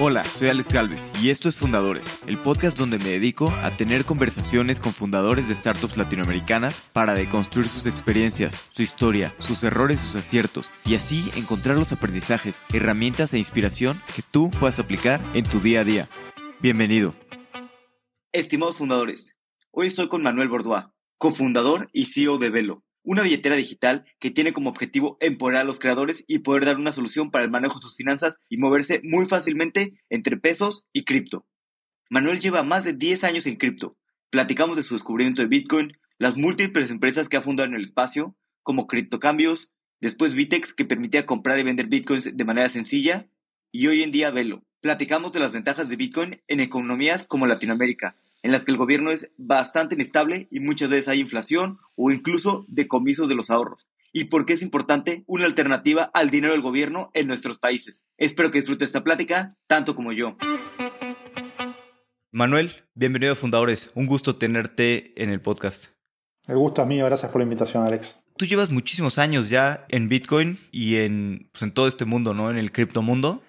Hola, soy Alex Galvez y esto es Fundadores, el podcast donde me dedico a tener conversaciones con fundadores de startups latinoamericanas para deconstruir sus experiencias, su historia, sus errores, sus aciertos y así encontrar los aprendizajes, herramientas e inspiración que tú puedas aplicar en tu día a día. Bienvenido. Estimados fundadores, hoy estoy con Manuel Bordois, cofundador y CEO de Velo una billetera digital que tiene como objetivo empoderar a los creadores y poder dar una solución para el manejo de sus finanzas y moverse muy fácilmente entre pesos y cripto. Manuel lleva más de 10 años en cripto. Platicamos de su descubrimiento de Bitcoin, las múltiples empresas que ha fundado en el espacio, como Criptocambios, después Vitex que permitía comprar y vender Bitcoins de manera sencilla, y hoy en día Velo. Platicamos de las ventajas de Bitcoin en economías como Latinoamérica, en las que el gobierno es bastante inestable y muchas veces hay inflación o incluso decomiso de los ahorros. Y por qué es importante una alternativa al dinero del gobierno en nuestros países. Espero que disfrute esta plática tanto como yo. Manuel, bienvenido a Fundadores. Un gusto tenerte en el podcast. El gusto a mí, gracias por la invitación, Alex. Tú llevas muchísimos años ya en Bitcoin y en, pues, en todo este mundo, ¿no? En el criptomundo.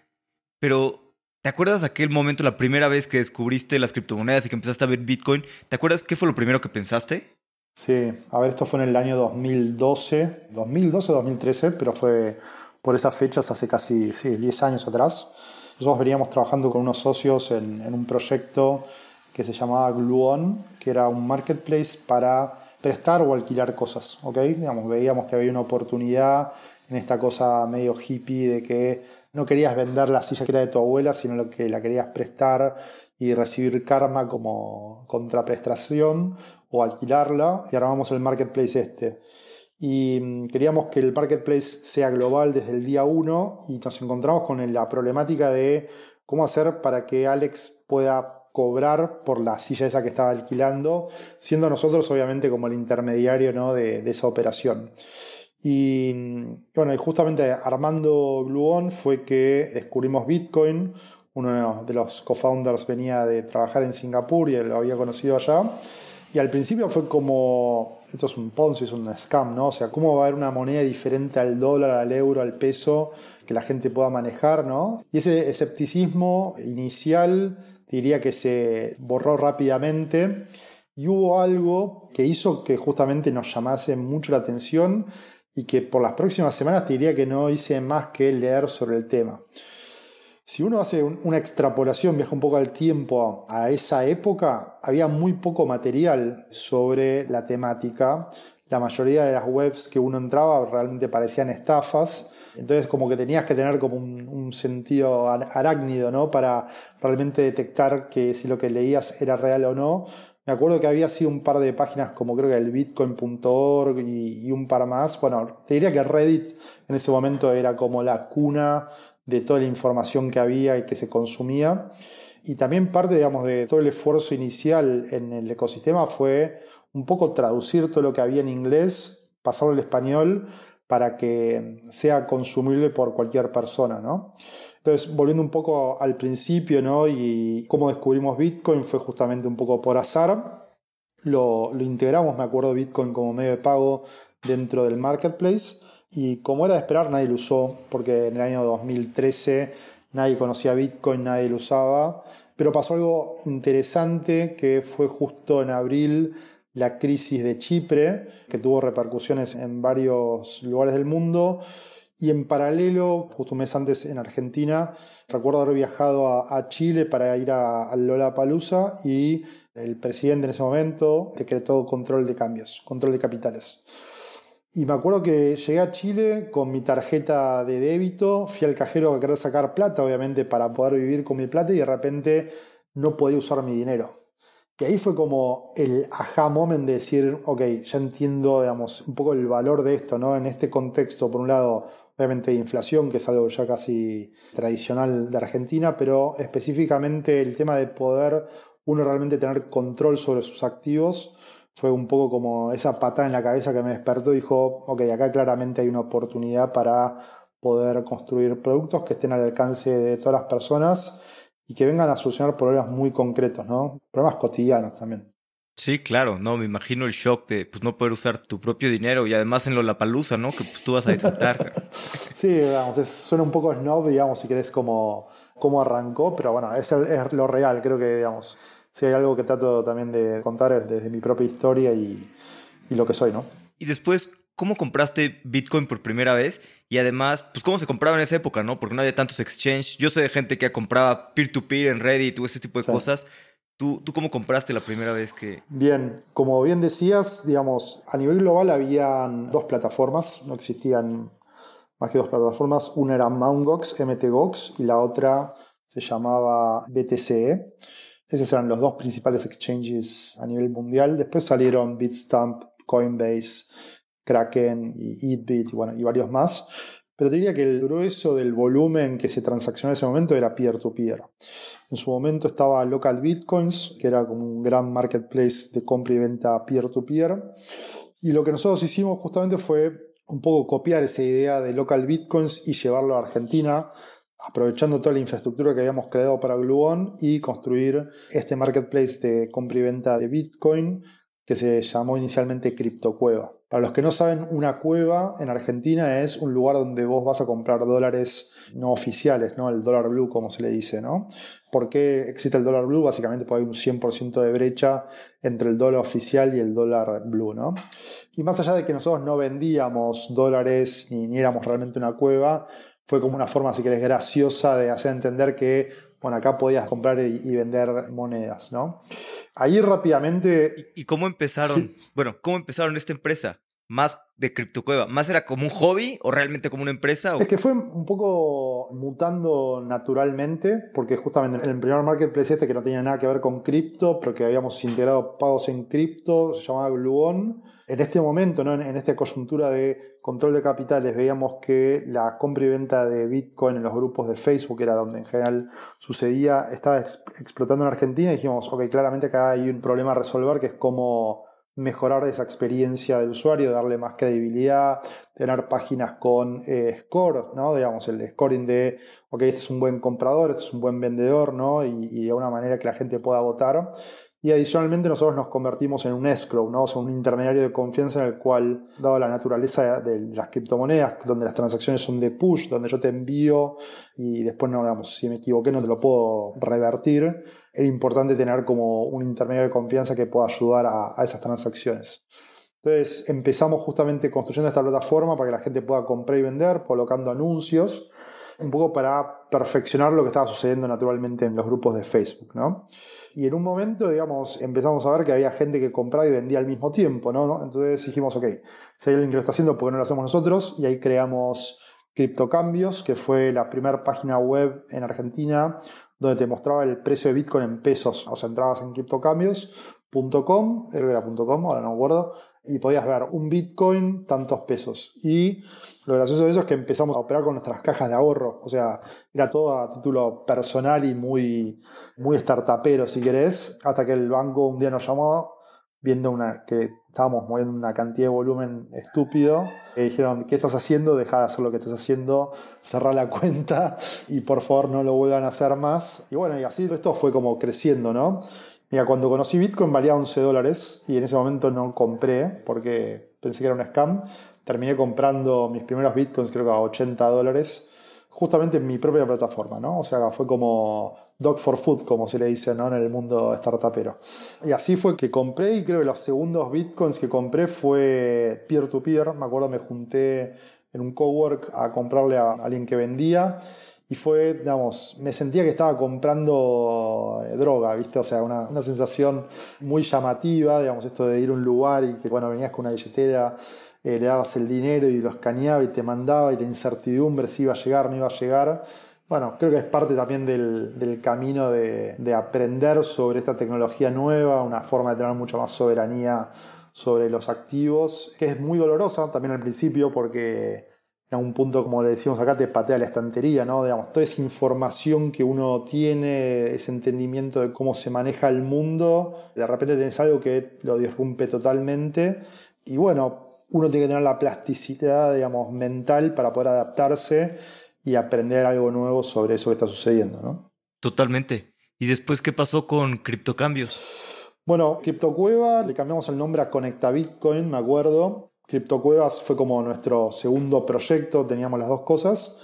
Pero ¿Te acuerdas aquel momento, la primera vez que descubriste las criptomonedas y que empezaste a ver Bitcoin? ¿Te acuerdas qué fue lo primero que pensaste? Sí, a ver, esto fue en el año 2012, 2012 o 2013, pero fue por esas fechas hace casi sí, 10 años atrás. Nosotros veníamos trabajando con unos socios en, un proyecto que se llamaba Gluon, que era un marketplace para prestar o alquilar cosas, ¿ok? Digamos, veíamos que había una oportunidad en esta cosa medio hippie de que no querías vender la silla que era de tu abuela, sino lo que la querías prestar y recibir karma como contraprestación o alquilarla y armamos el marketplace este. Y mm, queríamos que el marketplace sea global desde el día 1 y nos encontramos con la problemática de cómo hacer para que Alex pueda cobrar por la silla esa que estaba alquilando, siendo nosotros obviamente como el intermediario ¿no? de, de esa operación. Y bueno, y justamente armando Gluon fue que descubrimos Bitcoin. Uno de los co-founders venía de trabajar en Singapur y lo había conocido allá. Y al principio fue como, esto es un Ponzi, es un scam, ¿no? O sea, ¿cómo va a haber una moneda diferente al dólar, al euro, al peso que la gente pueda manejar, ¿no? Y ese escepticismo inicial diría que se borró rápidamente y hubo algo que hizo que justamente nos llamase mucho la atención y que por las próximas semanas te diría que no hice más que leer sobre el tema. Si uno hace una extrapolación, viaja un poco al tiempo a esa época, había muy poco material sobre la temática. La mayoría de las webs que uno entraba realmente parecían estafas. Entonces como que tenías que tener como un, un, sentido arácnido, ¿no? Para realmente detectar que si lo que leías era real o no. Me acuerdo que había sido un par de páginas como creo que el bitcoin.org y, un par más. Bueno, te diría que Reddit en ese momento era como la cuna de toda la información que había y que se consumía. Y también parte, digamos, de todo el esfuerzo inicial en el ecosistema fue un poco traducir todo lo que había en inglés, pasarlo al español para que sea consumible por cualquier persona, ¿no? Entonces, volviendo un poco al principio, ¿no? Y cómo descubrimos Bitcoin fue justamente un poco por azar. Lo, lo integramos, me acuerdo, Bitcoin como medio de pago dentro del marketplace. Y como era de esperar, nadie lo usó, porque en el año 2013 nadie conocía Bitcoin, nadie lo usaba. Pero pasó algo interesante que fue justo en abril la crisis de Chipre, que tuvo repercusiones en varios lugares del mundo y en paralelo, justo un mes antes en Argentina, recuerdo haber viajado a, Chile para ir a, a Lollapalooza y el presidente en ese momento decretó control de cambios, control de capitales. Y me acuerdo que llegué a Chile con mi tarjeta de débito, fui al cajero a querer sacar plata, obviamente, para poder vivir con mi plata y de repente no podía usar mi dinero. Y ahí fue como el aha moment de decir, ok, ya entiendo, digamos, un poco el valor de esto, ¿no? En este contexto, por un lado, obviamente inflación, que es algo ya casi tradicional de Argentina, pero específicamente el tema de poder uno realmente tener control sobre sus activos fue un poco como esa patada en la cabeza que me despertó y dijo, ok, acá claramente hay una oportunidad para poder construir productos que estén al alcance de todas las personas y que vengan a solucionar problemas muy concretos, ¿no? Problemas cotidianos también. Sí, claro, no, me imagino el shock de pues no poder usar tu propio dinero y además en lo la palusa, ¿no? Que pues, tú vas a disfrutar. sí, digamos, suena un poco snob, digamos, si querés como cómo arrancó, pero bueno, es, es lo real, creo que, digamos, si hay algo que trato también de contar desde mi propia historia y, y lo que soy, ¿no? Y después, ¿cómo compraste Bitcoin por primera vez? Y además, pues cómo se compraba en esa época, ¿no? Porque no había tantos exchanges. Yo sé de gente que compraba peer-to-peer en Reddit o ese tipo de cosas. ¿Tú, ¿Tú cómo compraste la primera vez que...? Bien, como bien decías, digamos, a nivel global habían dos plataformas, no existían más que dos plataformas. Una era MountGox, MTGOX, y la otra se llamaba BTCE. Esos eran los dos principales exchanges a nivel mundial. Después salieron Bitstamp, Coinbase, Kraken y Eatbit y, bueno, y varios más. Pero diría que el grueso del volumen que se transaccionó en ese momento era peer-to-peer. En su momento estaba Local Bitcoins, que era como un gran marketplace de compra y venta peer-to-peer. Y lo que nosotros hicimos justamente fue un poco copiar esa idea de Local Bitcoins y llevarlo a Argentina, aprovechando toda la infraestructura que habíamos creado para Gluon y construir este marketplace de compra y venta de Bitcoin que se llamó inicialmente CryptoCueva. Para los que no saben, una cueva en Argentina es un lugar donde vos vas a comprar dólares no oficiales, ¿no? El dólar blue, como se le dice, ¿no? ¿Por qué existe el dólar blue? Básicamente porque hay un 100% de brecha entre el dólar oficial y el dólar blue, ¿no? Y más allá de que nosotros no vendíamos dólares ni, ni éramos realmente una cueva, fue como una forma, si querés, graciosa de hacer entender que bueno, acá podías comprar y, vender monedas, ¿no? Ahí rápidamente... ¿Y, cómo empezaron? Bueno, ¿cómo empezaron esta empresa? Más de CryptoCueva, ¿más era como un hobby o realmente como una empresa? Es que fue un poco mutando naturalmente, porque justamente en el primer marketplace este que no tenía nada que ver con cripto, pero que habíamos integrado pagos en cripto, se llamaba Gluon en este momento, ¿no? en, esta coyuntura de control de capitales, veíamos que la compra y venta de Bitcoin en los grupos de Facebook, era donde en general sucedía, estaba explotando en Argentina y dijimos, ok, claramente acá hay un problema a resolver que es cómo mejorar esa experiencia del usuario, darle más credibilidad, tener páginas con eh, score, ¿no? Digamos, el scoring de, ok, este es un buen comprador, este es un buen vendedor, ¿no? Y, y de una manera que la gente pueda votar. Y adicionalmente nosotros nos convertimos en un escrow, ¿no? o un intermediario de confianza en el cual, dado la naturaleza de las criptomonedas, donde las transacciones son de push, donde yo te envío y después, no, digamos, si me equivoqué no te lo puedo revertir, era importante tener como un intermediario de confianza que pueda ayudar a, a esas transacciones. Entonces empezamos justamente construyendo esta plataforma para que la gente pueda comprar y vender, colocando anuncios, un poco para perfeccionar lo que estaba sucediendo naturalmente en los grupos de Facebook, ¿no? Y en un momento, digamos, empezamos a ver que había gente que compraba y vendía al mismo tiempo, ¿no? Entonces dijimos, ok, si alguien lo está haciendo, ¿por qué no lo hacemos nosotros? Y ahí creamos Criptocambios, que fue la primera página web en Argentina donde te mostraba el precio de Bitcoin en pesos. O sea, entrabas en criptocambios.com, creo ahora no me acuerdo, y podías ver un Bitcoin, tantos pesos. Y lo gracioso de eso es que empezamos a operar con nuestras cajas de ahorro. O sea, era todo a título personal y muy, muy startupero, si querés, hasta que el banco un día nos llamó viendo una, que estábamos moviendo una cantidad de volumen estúpido. Y dijeron, ¿qué estás haciendo? Deja de hacer lo que estás haciendo, cerrar la cuenta y por favor no lo vuelvan a hacer más. Y bueno, y así esto fue como creciendo, ¿no? Mira, cuando conocí Bitcoin valía 11 dólares y en ese momento no compré porque pensé que era un scam. Terminé comprando mis primeros Bitcoins creo que a 80 dólares justamente en mi propia plataforma, ¿no? O sea, fue como dog for food, como se le dice, ¿no? En el mundo startupero. Y así fue que compré y creo que los segundos Bitcoins que compré fue peer-to-peer. Me acuerdo, me junté en un cowork a comprarle a alguien que vendía y fue, digamos, me sentía que estaba comprando eh, droga, ¿viste? O sea, una, una, sensación muy llamativa, digamos, esto de ir a un lugar y que cuando venías con una billetera eh, le dabas el dinero y lo escaneaba y te mandaba y te incertidumbre si iba a llegar o no iba a llegar. Bueno, creo que es parte también del, del camino de, de aprender sobre esta tecnología nueva, una forma de tener mucho más soberanía sobre los activos, que es muy dolorosa también al principio porque en un punto, como le decimos acá, te patea la estantería, ¿no? Digamos, toda esa información que uno tiene, ese entendimiento de cómo se maneja el mundo, de repente tenés algo que lo disrumpe totalmente. Y bueno, uno tiene que tener la plasticidad, digamos, mental para poder adaptarse y aprender algo nuevo sobre eso que está sucediendo, ¿no? Totalmente. ¿Y después qué pasó con criptocambios? Bueno, CryptoCueva, le cambiamos el nombre a Conecta Bitcoin, me acuerdo. CryptoCuevas fue como nuestro segundo proyecto, teníamos las dos cosas.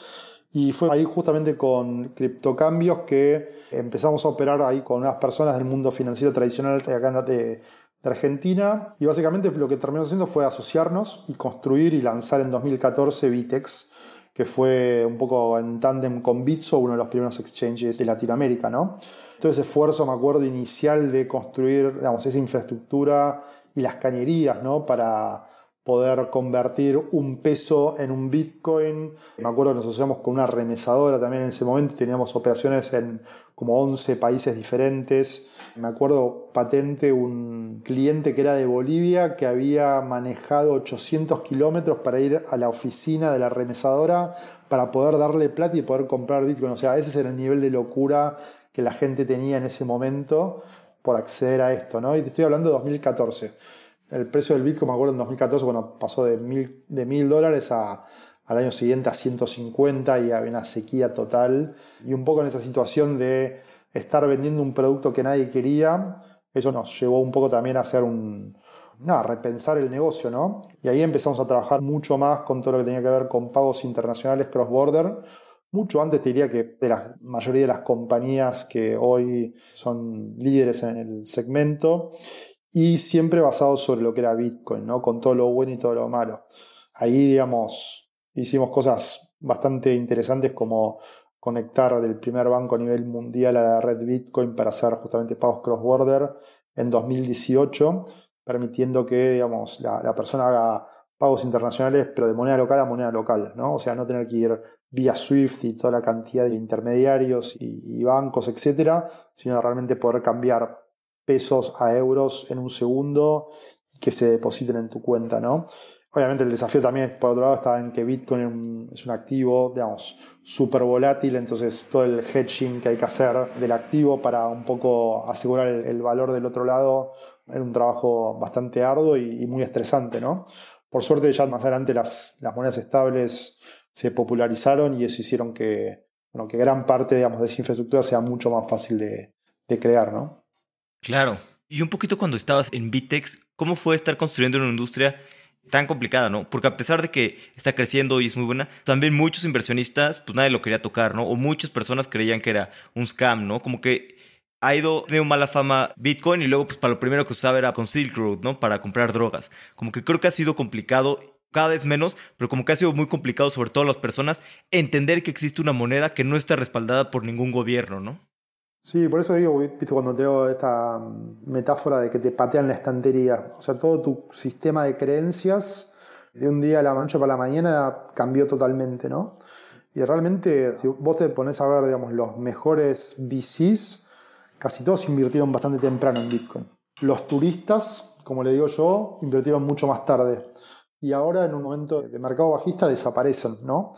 Y fue ahí justamente con criptocambios que empezamos a operar ahí con unas personas del mundo financiero tradicional de acá de, de Argentina. Y básicamente lo que terminamos haciendo fue asociarnos y construir y lanzar en 2014 Vitex, que fue un poco en tándem con Bitso, uno de los primeros exchanges de Latinoamérica, ¿no? Todo ese esfuerzo, me acuerdo, inicial de construir, digamos, esa infraestructura y las cañerías, ¿no? Para poder convertir un peso en un Bitcoin. Me acuerdo que nos asociamos con una remesadora también en ese momento, teníamos operaciones en como 11 países diferentes. Me acuerdo patente un cliente que era de Bolivia que había manejado 800 kilómetros para ir a la oficina de la remesadora para poder darle plata y poder comprar Bitcoin. O sea, ese era el nivel de locura que la gente tenía en ese momento por acceder a esto, ¿no? Y te estoy hablando de 2014 el precio del Bitcoin, me acuerdo, en 2014, bueno, pasó de mil, de mil dólares a, al año siguiente a 150 y había una sequía total. Y un poco en esa situación de estar vendiendo un producto que nadie quería, eso nos llevó un poco también a hacer un, nada, repensar el negocio, ¿no? Y ahí empezamos a trabajar mucho más con todo lo que tenía que ver con pagos internacionales cross-border. Mucho antes te diría que de la mayoría de las compañías que hoy son líderes en el segmento y siempre basado sobre lo que era Bitcoin, ¿no? Con todo lo bueno y todo lo malo. Ahí, digamos, hicimos cosas bastante interesantes como conectar del primer banco a nivel mundial a la red Bitcoin para hacer justamente pagos cross-border en 2018, permitiendo que, digamos, la, persona haga pagos internacionales, pero de moneda local a moneda local, ¿no? O sea, no tener que ir vía SWIFT y toda la cantidad de intermediarios y, y bancos, etcétera, sino realmente poder cambiar pesos a euros en un segundo y que se depositen en tu cuenta, ¿no? Obviamente el desafío también, por otro lado, está en que Bitcoin es un activo, digamos, súper volátil, entonces todo el hedging que hay que hacer del activo para un poco asegurar el, valor del otro lado era un trabajo bastante arduo y, muy estresante, ¿no? Por suerte ya más adelante las, monedas estables se popularizaron y eso hicieron que, bueno, que gran parte, digamos, de esa infraestructura sea mucho más fácil de, de crear, ¿no? Claro. Y un poquito cuando estabas en Vitex, ¿cómo fue estar construyendo una industria tan complicada, ¿no? Porque a pesar de que está creciendo y es muy buena, también muchos inversionistas, pues nadie lo quería tocar, ¿no? O muchas personas creían que era un scam, ¿no? Como que ha ido, tenido mala fama Bitcoin y luego, pues para lo primero que usaba era con Silk Road, ¿no? Para comprar drogas. Como que creo que ha sido complicado cada vez menos, pero como que ha sido muy complicado, sobre todo las personas, entender que existe una moneda que no está respaldada por ningún gobierno, ¿no? Sí, por eso digo, ¿viste? cuando tengo esta metáfora de que te patean la estantería, o sea, todo tu sistema de creencias de un día a la noche para la mañana cambió totalmente, ¿no? Y realmente, si vos te pones a ver, digamos, los mejores VCs, casi todos invirtieron bastante temprano en Bitcoin. Los turistas, como le digo yo, invirtieron mucho más tarde. Y ahora, en un momento de mercado bajista, desaparecen, ¿no?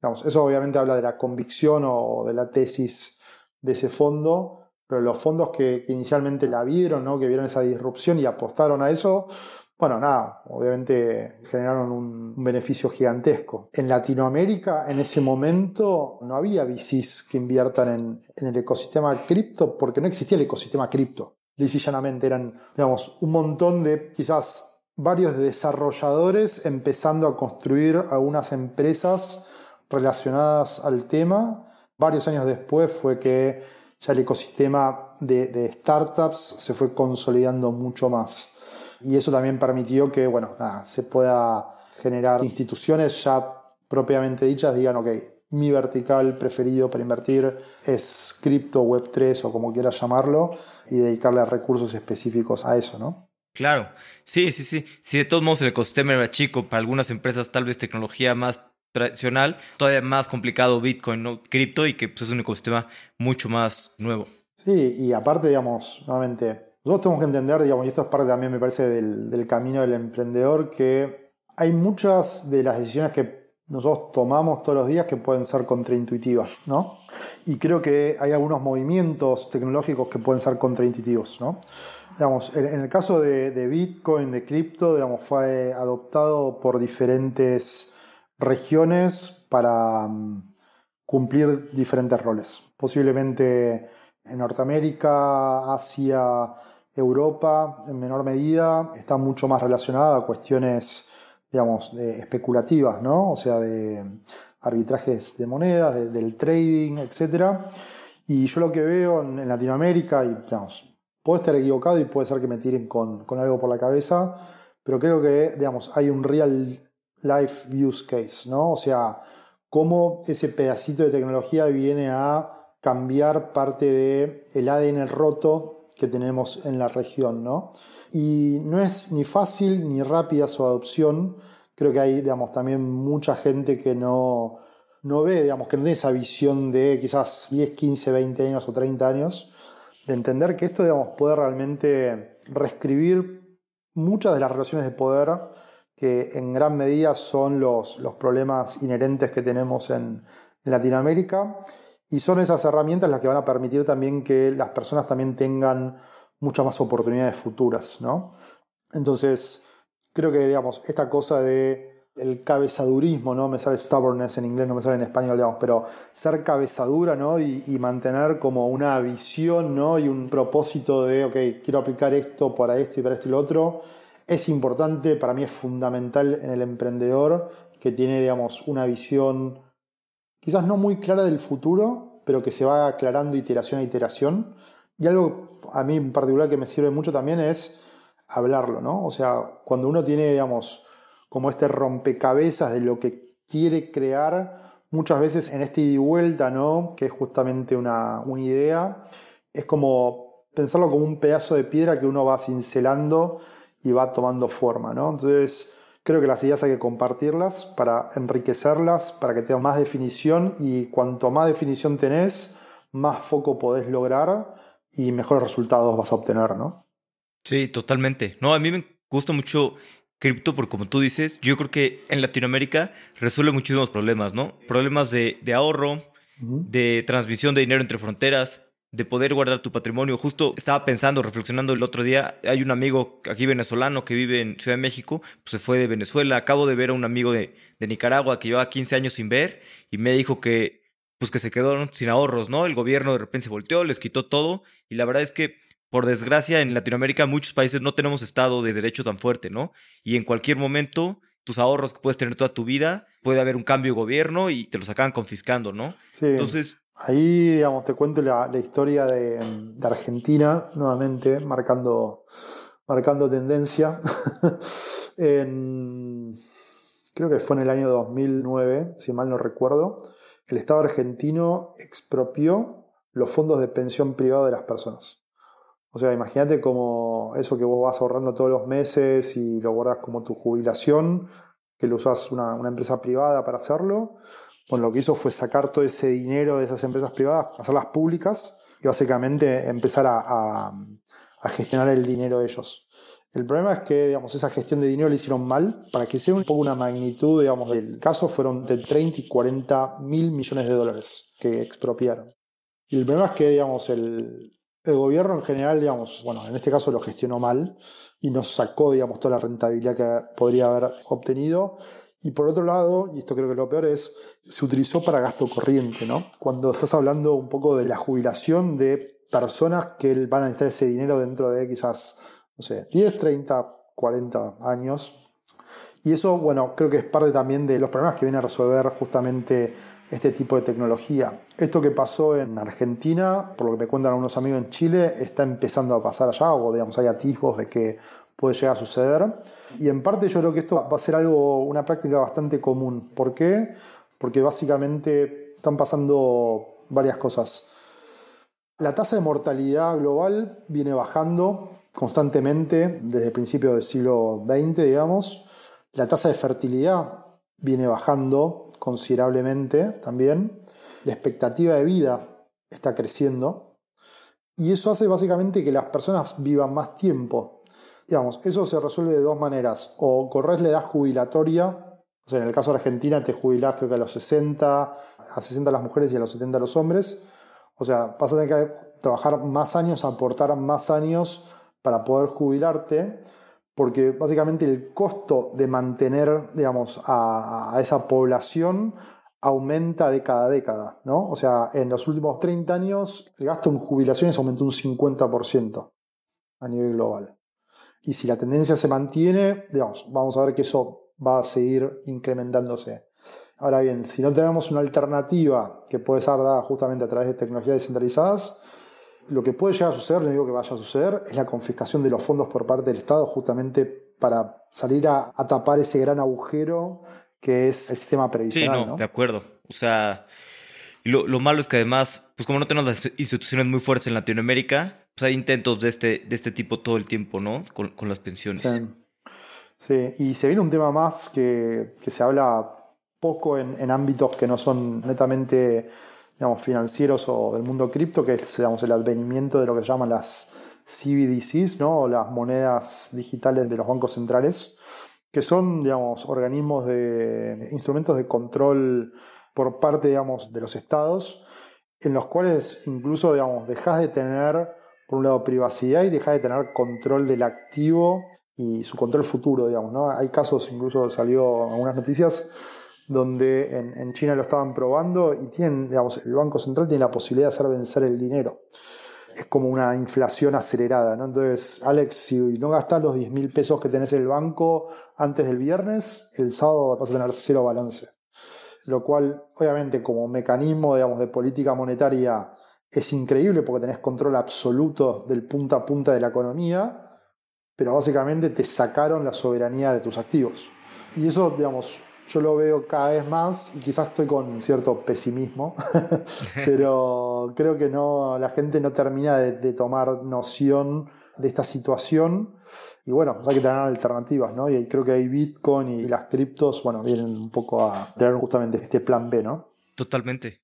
Digamos, eso obviamente habla de la convicción o de la tesis de ese fondo, pero los fondos que, inicialmente la vieron, ¿no? que vieron esa disrupción y apostaron a eso, bueno, nada, obviamente generaron un, beneficio gigantesco. En Latinoamérica, en ese momento, no había VCs que inviertan en, el ecosistema cripto porque no existía el ecosistema cripto. Lisa llanamente eran, digamos, un montón de quizás varios desarrolladores empezando a construir algunas empresas relacionadas al tema Varios años después fue que ya el ecosistema de, startups se fue consolidando mucho más. Y eso también permitió que, bueno, se pueda generar instituciones ya propiamente dichas, digan, ok, mi vertical preferido para invertir es cripto, web3 o como quieras llamarlo, y dedicarle recursos específicos a eso, ¿no? Claro, sí, sí, sí. Si de todos modos el ecosistema era chico, para algunas empresas tal vez tecnología más tradicional, todavía más complicado Bitcoin, ¿no? Cripto y que pues, es un ecosistema mucho más nuevo. Sí, y aparte, digamos, nuevamente, nosotros tenemos que entender, digamos, y esto es parte también, me parece, del, camino del emprendedor, que hay muchas de las decisiones que nosotros tomamos todos los días que pueden ser contraintuitivas, ¿no? Y creo que hay algunos movimientos tecnológicos que pueden ser contraintuitivos, ¿no? Digamos, en el caso de, de Bitcoin, de cripto, digamos, fue adoptado por diferentes regiones para mm, cumplir diferentes roles. Posiblemente en Norteamérica, Asia, Europa, en menor medida, está mucho más relacionada a cuestiones, digamos, especulativas, ¿no? O sea, de, arbitrajes de monedas, del trading, etc. Y yo lo que veo en, Latinoamérica, y digamos, puedo estar equivocado y puede ser que me tiren con, con algo por la cabeza, pero creo que digamos, hay un real life use case, ¿no? O sea, cómo ese pedacito de tecnología viene a cambiar parte del el ADN roto que tenemos en la región, ¿no? Y no es ni fácil ni rápida su adopción. Creo que hay, digamos, también mucha gente que no, no ve, digamos, que no tiene esa visión de quizás 10, 15, 20 años o 30 años, de entender que esto, puede realmente reescribir muchas de las relaciones de poder que en gran medida son los, los problemas inherentes que tenemos en, Latinoamérica y son esas herramientas las que van a permitir también que las personas también tengan muchas más oportunidades futuras, ¿no? Entonces, creo que, digamos, esta cosa de el cabezadurismo, ¿no? Me sale stubbornness en inglés, no me sale en español, digamos, pero ser cabezadura, ¿no? Y, y, mantener como una visión, ¿no? Y un propósito de, ok, quiero aplicar esto para esto y para esto y lo otro, es importante, para mí es fundamental en el emprendedor que tiene, digamos, una visión quizás no muy clara del futuro, pero que se va aclarando iteración a iteración. Y algo a mí en particular que me sirve mucho también es hablarlo, ¿no? O sea, cuando uno tiene, digamos, como este rompecabezas de lo que quiere crear, muchas veces en este ida y vuelta, ¿no? Que es justamente una, una idea, es como pensarlo como un pedazo de piedra que uno va cincelando y va tomando forma, ¿no? Entonces, Creo que las ideas hay que compartirlas para enriquecerlas, para que tengas más definición y cuanto más definición tenés, más foco podés lograr y mejores resultados vas a obtener, ¿no? Sí, totalmente. No, a mí me gusta mucho cripto porque como tú dices, yo creo que en Latinoamérica resuelve muchísimos problemas, ¿no? Problemas de, de ahorro, de transmisión de dinero entre fronteras, de poder guardar tu patrimonio. Justo estaba pensando, reflexionando el otro día, hay un amigo aquí venezolano que vive en Ciudad de México, pues se fue de Venezuela, acabo de ver a un amigo de, de Nicaragua que llevaba 15 años sin ver y me dijo que pues que se quedaron sin ahorros, ¿no? El gobierno de repente se volteó, les quitó todo y la verdad es que por desgracia en Latinoamérica muchos países no tenemos estado de derecho tan fuerte, ¿no? Y en cualquier momento tus ahorros que puedes tener toda tu vida, puede haber un cambio de gobierno y te los acaban confiscando, ¿no? Sí. Entonces, Ahí, digamos, te cuento la, historia de, Argentina, nuevamente, marcando, marcando tendencia. creo que fue en el año 2009, si mal no recuerdo, el Estado argentino expropió los fondos de pensión privada de las personas. O sea, imagínate como eso que vos vas ahorrando todos los meses y lo guardas como tu jubilación, que lo usas una, una empresa privada para hacerlo bueno, lo que hizo fue sacar todo ese dinero de esas empresas privadas, hacerlas públicas y básicamente empezar a, gestionar el dinero de ellos. El problema es que digamos, esa gestión de dinero la hicieron mal. Para que sea un poco una magnitud digamos, del caso, fueron de 30 y 40 mil millones de dólares que expropiaron. Y el problema es que digamos, el, el gobierno en general, digamos, bueno, en este caso lo gestionó mal y nos sacó digamos, toda la rentabilidad que podría haber obtenido y por otro lado, y esto creo que lo peor es, se utilizó para gasto corriente, ¿no? Cuando estás hablando un poco de la jubilación de personas que van a necesitar ese dinero dentro de quizás, no sé, 10, 30, 40 años. Y eso, bueno, creo que es parte también de los problemas que viene a resolver justamente este tipo de tecnología. Esto que pasó en Argentina, por lo que me cuentan algunos amigos en Chile, está empezando a pasar allá, o digamos, hay atisbos de que puede llegar a suceder. Y en parte yo creo que esto va a ser algo, una práctica bastante común. ¿Por qué? Porque básicamente están pasando varias cosas. La tasa de mortalidad global viene bajando constantemente desde el principio del siglo XX, digamos. La tasa de fertilidad viene bajando considerablemente también. La expectativa de vida está creciendo. Y eso hace básicamente que las personas vivan más tiempo. Digamos, eso se resuelve de dos maneras. O corres la edad jubilatoria, o sea, en el caso de Argentina te jubilás creo que a los 60, a 60 las mujeres y a los 70 los hombres. O sea, vas a tener que trabajar más años, aportar más años para poder jubilarte, porque básicamente el costo de mantener, digamos, a, esa población aumenta de cada década, ¿no? O sea, en los últimos 30 años el gasto en jubilaciones aumentó un 50% a nivel global. Y si la tendencia se mantiene, digamos, vamos a ver que eso va a seguir incrementándose. Ahora bien, si no tenemos una alternativa que puede ser dada justamente a través de tecnologías descentralizadas, lo que puede llegar a suceder, no digo que vaya a suceder, es la confiscación de los fondos por parte del Estado justamente para salir a, tapar ese gran agujero que es el sistema previsional. Sí, no, de acuerdo. O sea, lo, malo es que además, pues como no tenemos las instituciones muy fuertes en Latinoamérica, pues hay intentos de este, de este tipo todo el tiempo, ¿no? Con, las pensiones. Sí. y se viene un tema más que, que se habla poco en, ámbitos que no son netamente digamos, financieros o del mundo cripto, que es digamos, el advenimiento de lo que se llaman las CBDCs, ¿no? o las monedas digitales de los bancos centrales, que son digamos, organismos de instrumentos de control por parte digamos, de los estados, en los cuales incluso digamos, dejas de tener, por un lado, privacidad y dejas de tener control del activo y su control futuro, digamos, ¿no? Hay casos, incluso salió algunas noticias, donde en, China lo estaban probando y tienen, digamos, el Banco Central tiene la posibilidad de hacer vencer el dinero. Es como una inflación acelerada, ¿no? Entonces, Alex, si no gastas los 10 mil pesos que tenés en el banco antes del viernes, el sábado vas a tener cero balance. Lo cual, obviamente, como mecanismo, digamos, de política monetaria es increíble porque tenés control absoluto del punta a punta de la economía, pero básicamente te sacaron la soberanía de tus activos. Y eso, digamos, yo lo veo cada vez más y quizás estoy con cierto pesimismo, pero creo que no, la gente no termina de, tomar noción de esta situación y bueno, hay que tener alternativas, ¿no? Y creo que hay Bitcoin y las criptos, bueno, vienen un poco a tener justamente este plan B, ¿no? Totalmente.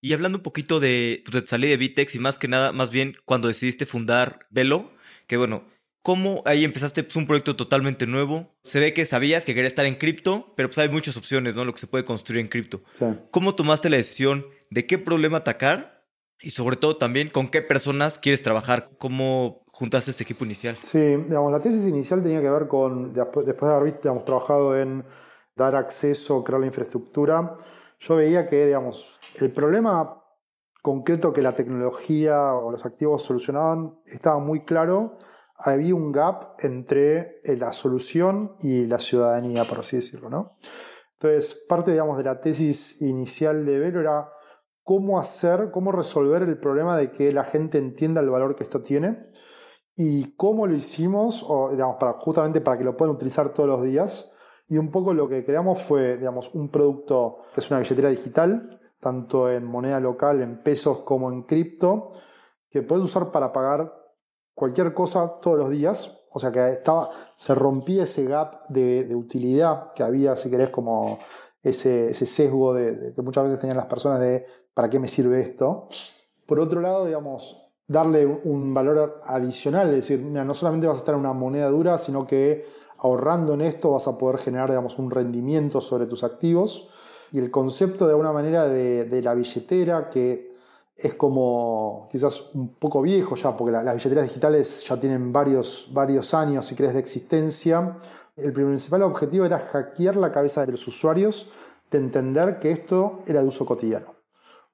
Y hablando un poquito de, pues, de Bitex y más que nada, más bien cuando decidiste fundar Velo, que bueno, ¿Cómo ahí empezaste pues, un proyecto totalmente nuevo? Se ve que sabías que querías estar en cripto, pero pues hay muchas opciones, ¿no? Lo que se puede construir en cripto. ¿Cómo tomaste la decisión de qué problema atacar? Y sobre todo también, ¿con qué personas quieres trabajar? ¿Cómo juntaste este equipo inicial? Sí, digamos, la tesis inicial tenía que ver con, después, de haber digamos, trabajado en dar acceso, crear la infraestructura, yo veía que, digamos, el problema concreto que la tecnología o los activos solucionaban estaba muy claro había un gap entre eh, la solución y la ciudadanía, por así decirlo. ¿no? Entonces, parte digamos, de la tesis inicial de Velo era cómo hacer, cómo resolver el problema de que la gente entienda el valor que esto tiene y cómo lo hicimos, o, digamos, para, justamente para que lo puedan utilizar todos los días. Y un poco lo que creamos fue, digamos, un producto que es una billetera digital, tanto en moneda local, en pesos como en cripto, que puedes usar para pagar cualquier cosa todos los días. O sea que estaba, se rompía ese gap de, utilidad que había, si querés, como ese, sesgo de, que muchas veces tenían las personas de ¿para qué me sirve esto? Por otro lado, digamos, darle un valor adicional, es decir, no solamente vas a estar en una moneda dura, sino que ahorrando en esto vas a poder generar, digamos, un rendimiento sobre tus activos. Y el concepto de alguna manera de, de la billetera que es como quizás un poco viejo ya, porque las billeteras digitales ya tienen varios, varios años, si crees, de existencia. El principal objetivo era hackear la cabeza de los usuarios de entender que esto era de uso cotidiano.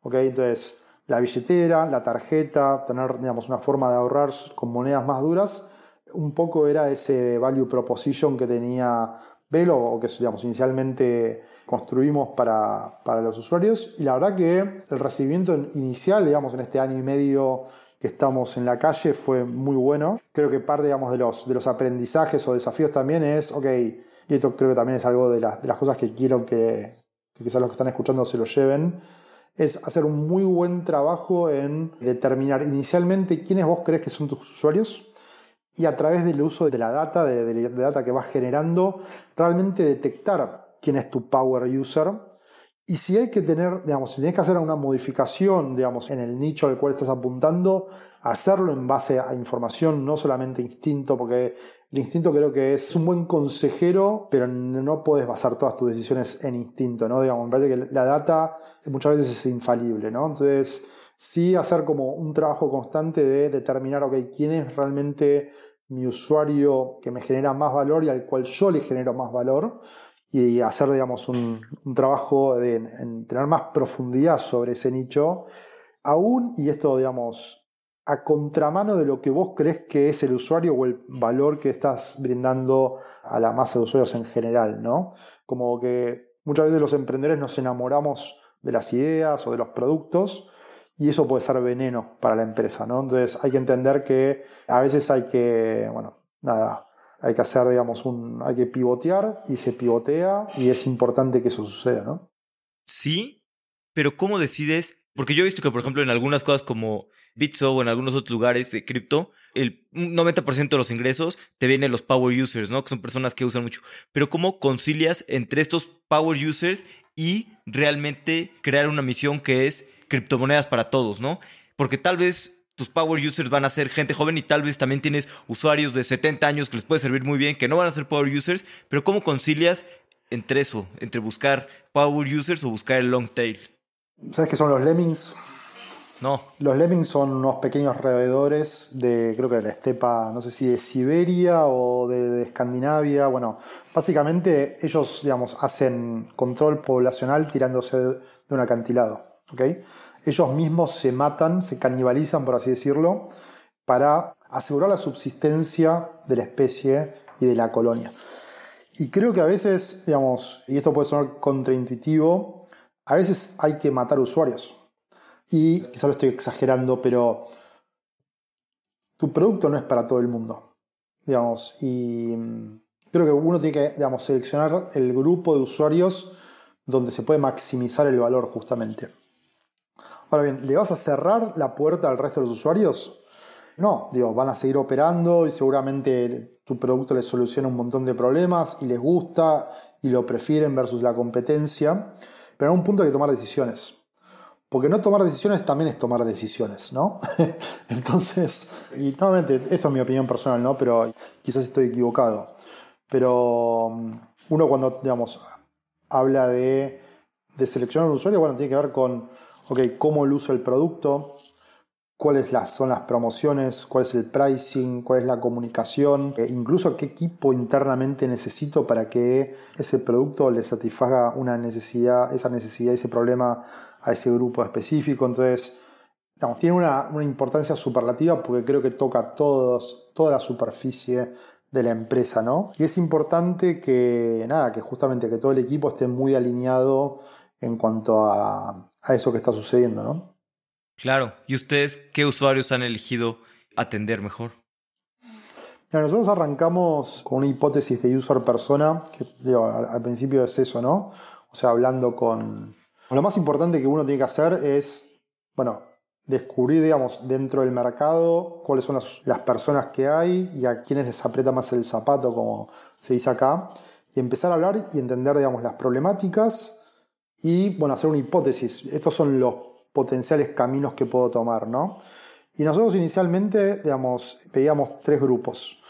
Entonces, la billetera, la tarjeta, tener digamos, una forma de ahorrar con monedas más duras, un poco era ese value proposition que tenía Velo, o que digamos, inicialmente construimos para, los usuarios. Y la verdad que el recibimiento inicial, digamos, en este año y medio que estamos en la calle fue muy bueno. Creo que parte, digamos, de los, de los aprendizajes o desafíos también es, ok, y esto creo que también es algo de, de las cosas que quiero que, que quizás los que están escuchando se lo lleven, es hacer un muy buen trabajo en determinar inicialmente quiénes vos crees que son tus usuarios y a través del uso de la data, de, de, de data que vas generando, realmente detectar quién es tu power user. Y si hay que tener, digamos, si tienes que hacer una modificación, digamos, en el nicho al cual estás apuntando, hacerlo en base a información, no solamente instinto, porque el instinto creo que es un buen consejero, pero no puedes basar todas tus decisiones en instinto, ¿no? Digamos, me parece que la data muchas veces es infalible, ¿no? Entonces, sí hacer como un trabajo constante de determinar, ok, quién es realmente mi usuario que me genera más valor y al cual yo le genero más valor y hacer, digamos, un, trabajo de en tener más profundidad sobre ese nicho, aún, y esto, digamos, a contramano de lo que vos crees que es el usuario o el valor que estás brindando a la masa de usuarios en general, ¿no? Como que muchas veces los emprendedores nos enamoramos de las ideas o de los productos y eso puede ser veneno para la empresa, ¿no? Entonces hay que entender que a veces hay que, bueno, nada, hay que hacer, digamos, un, hay que pivotear y se pivotea y es importante que eso suceda, ¿no? Sí, pero ¿cómo decides? Porque yo he visto que, por ejemplo, en algunas cosas como Bitso o en algunos otros lugares de cripto, el 90% de los ingresos te vienen los power users, ¿no? Que son personas que usan mucho. Pero ¿cómo concilias entre estos power users y realmente crear una misión que es criptomonedas para todos, ¿no? Porque tal vez tus power users van a ser gente joven y tal vez también tienes usuarios de 70 años que les puede servir muy bien, que no van a ser power users, pero ¿cómo concilias entre eso, entre buscar power users o buscar el long tail? ¿Sabes qué son los lemmings? No. Los lemmings son unos pequeños roedores de, creo que de la estepa, no sé si de Siberia o de, de, Escandinavia. Bueno, básicamente ellos, digamos, hacen control poblacional tirándose de un acantilado. Ellos mismos se matan, se canibalizan, por así decirlo, para asegurar la subsistencia de la especie y de la colonia. Y creo que a veces, digamos, y esto puede sonar contraintuitivo, a veces hay que matar usuarios. Y quizá lo estoy exagerando, pero tu producto no es para todo el mundo. Digamos, y creo que uno tiene que digamos, seleccionar el grupo de usuarios donde se puede maximizar el valor justamente. Ahora bien, ¿le vas a cerrar la puerta al resto de los usuarios? No, digo, van a seguir operando y seguramente tu producto les soluciona un montón de problemas y les gusta y lo prefieren versus la competencia, pero en un punto hay que tomar decisiones. Porque no tomar decisiones también es tomar decisiones, ¿no? Entonces, y nuevamente, esto es mi opinión personal, ¿no? Pero quizás estoy equivocado. Pero mm, uno cuando, digamos, habla de, de seleccionar un usuario, bueno, tiene que ver con ok, cómo el uso del producto, cuáles son las promociones, cuál es el pricing, cuál es la comunicación, e incluso qué equipo internamente necesito para que ese producto le satisfaga una necesidad, esa necesidad, ese problema a ese grupo específico. Entonces, tiene una, importancia superlativa porque creo que toca todos, toda la superficie de la empresa, ¿no? Y es importante que, nada, que justamente que todo el equipo esté muy alineado en cuanto a, a eso que está sucediendo, ¿no? Claro. ¿Y ustedes qué usuarios han elegido atender mejor? nosotros arrancamos con una hipótesis de user persona, que al, principio es eso, ¿no? O sea, hablando con... Lo más importante que uno tiene que hacer es, bueno, descubrir, digamos, dentro del mercado cuáles son las, las personas que hay y a quiénes les aprieta más el zapato, como se dice acá, y empezar a hablar y entender, digamos, las problemáticas y bueno, hacer una hipótesis. Estos son los potenciales caminos que puedo tomar, ¿no? Y nosotros inicialmente, digamos, veíamos tres grupos.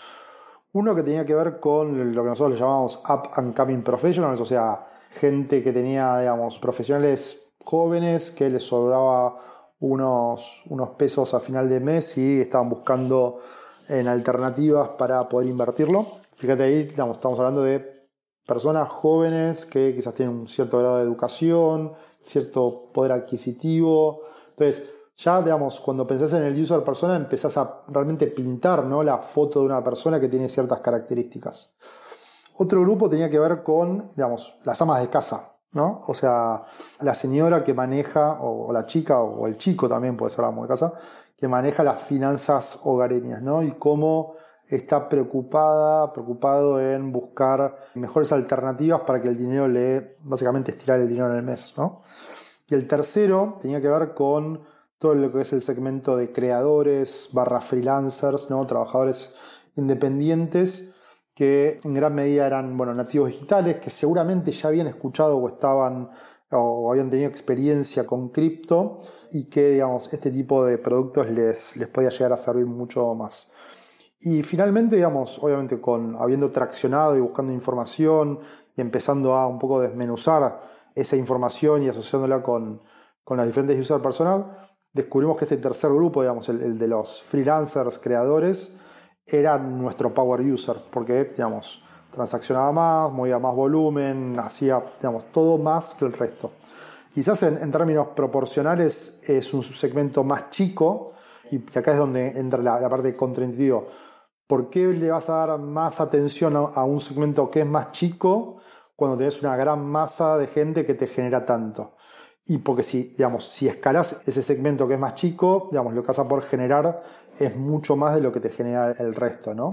Uno que tenía que ver con lo que nosotros le llamamos Up and Coming Professionals, o sea, gente que tenía, digamos, profesionales jóvenes que les sobraba unos, unos pesos a final de mes y estaban buscando en alternativas para poder invertirlo. Fíjate ahí, estamos hablando de personas jóvenes que quizás tienen un cierto grado de educación, cierto poder adquisitivo. Entonces, ya, digamos, cuando pensás en el user persona, empezás a realmente pintar ¿no? la foto de una persona que tiene ciertas características. Otro grupo tenía que ver con, digamos, las amas de casa, ¿no? O sea, la señora que maneja, o, la chica, o el chico también puede ser amo de casa, que maneja las finanzas hogareñas, ¿no? Y cómo está preocupada, preocupado en buscar mejores alternativas para que el dinero le, básicamente estirar el dinero en el mes, ¿no? Y el tercero tenía que ver con todo lo que es el segmento de creadores, barra freelancers, ¿no? Trabajadores independientes que en gran medida eran, bueno, nativos digitales, que seguramente ya habían escuchado o estaban o habían tenido experiencia con cripto y que, digamos, este tipo de productos les, les podía llegar a servir mucho más. Y finalmente, digamos, obviamente con habiendo traccionado y buscando información y empezando a un poco desmenuzar esa información y asociándola con, con las diferentes user personas, descubrimos que este tercer grupo, digamos, el, de los freelancers, creadores, era nuestro power user, porque, digamos, transaccionaba más, movía más volumen, hacía, digamos, todo más que el resto. Quizás en, en términos proporcionales es un segmento más chico, y acá es donde entra la, la parte contraintuitiva ¿por qué le vas a dar más atención a, un segmento que es más chico cuando tenés una gran masa de gente que te genera tanto. Y porque si, digamos, si escalas ese segmento que es más chico, digamos, lo que vas a poder generar es mucho más de lo que te genera el resto, ¿no?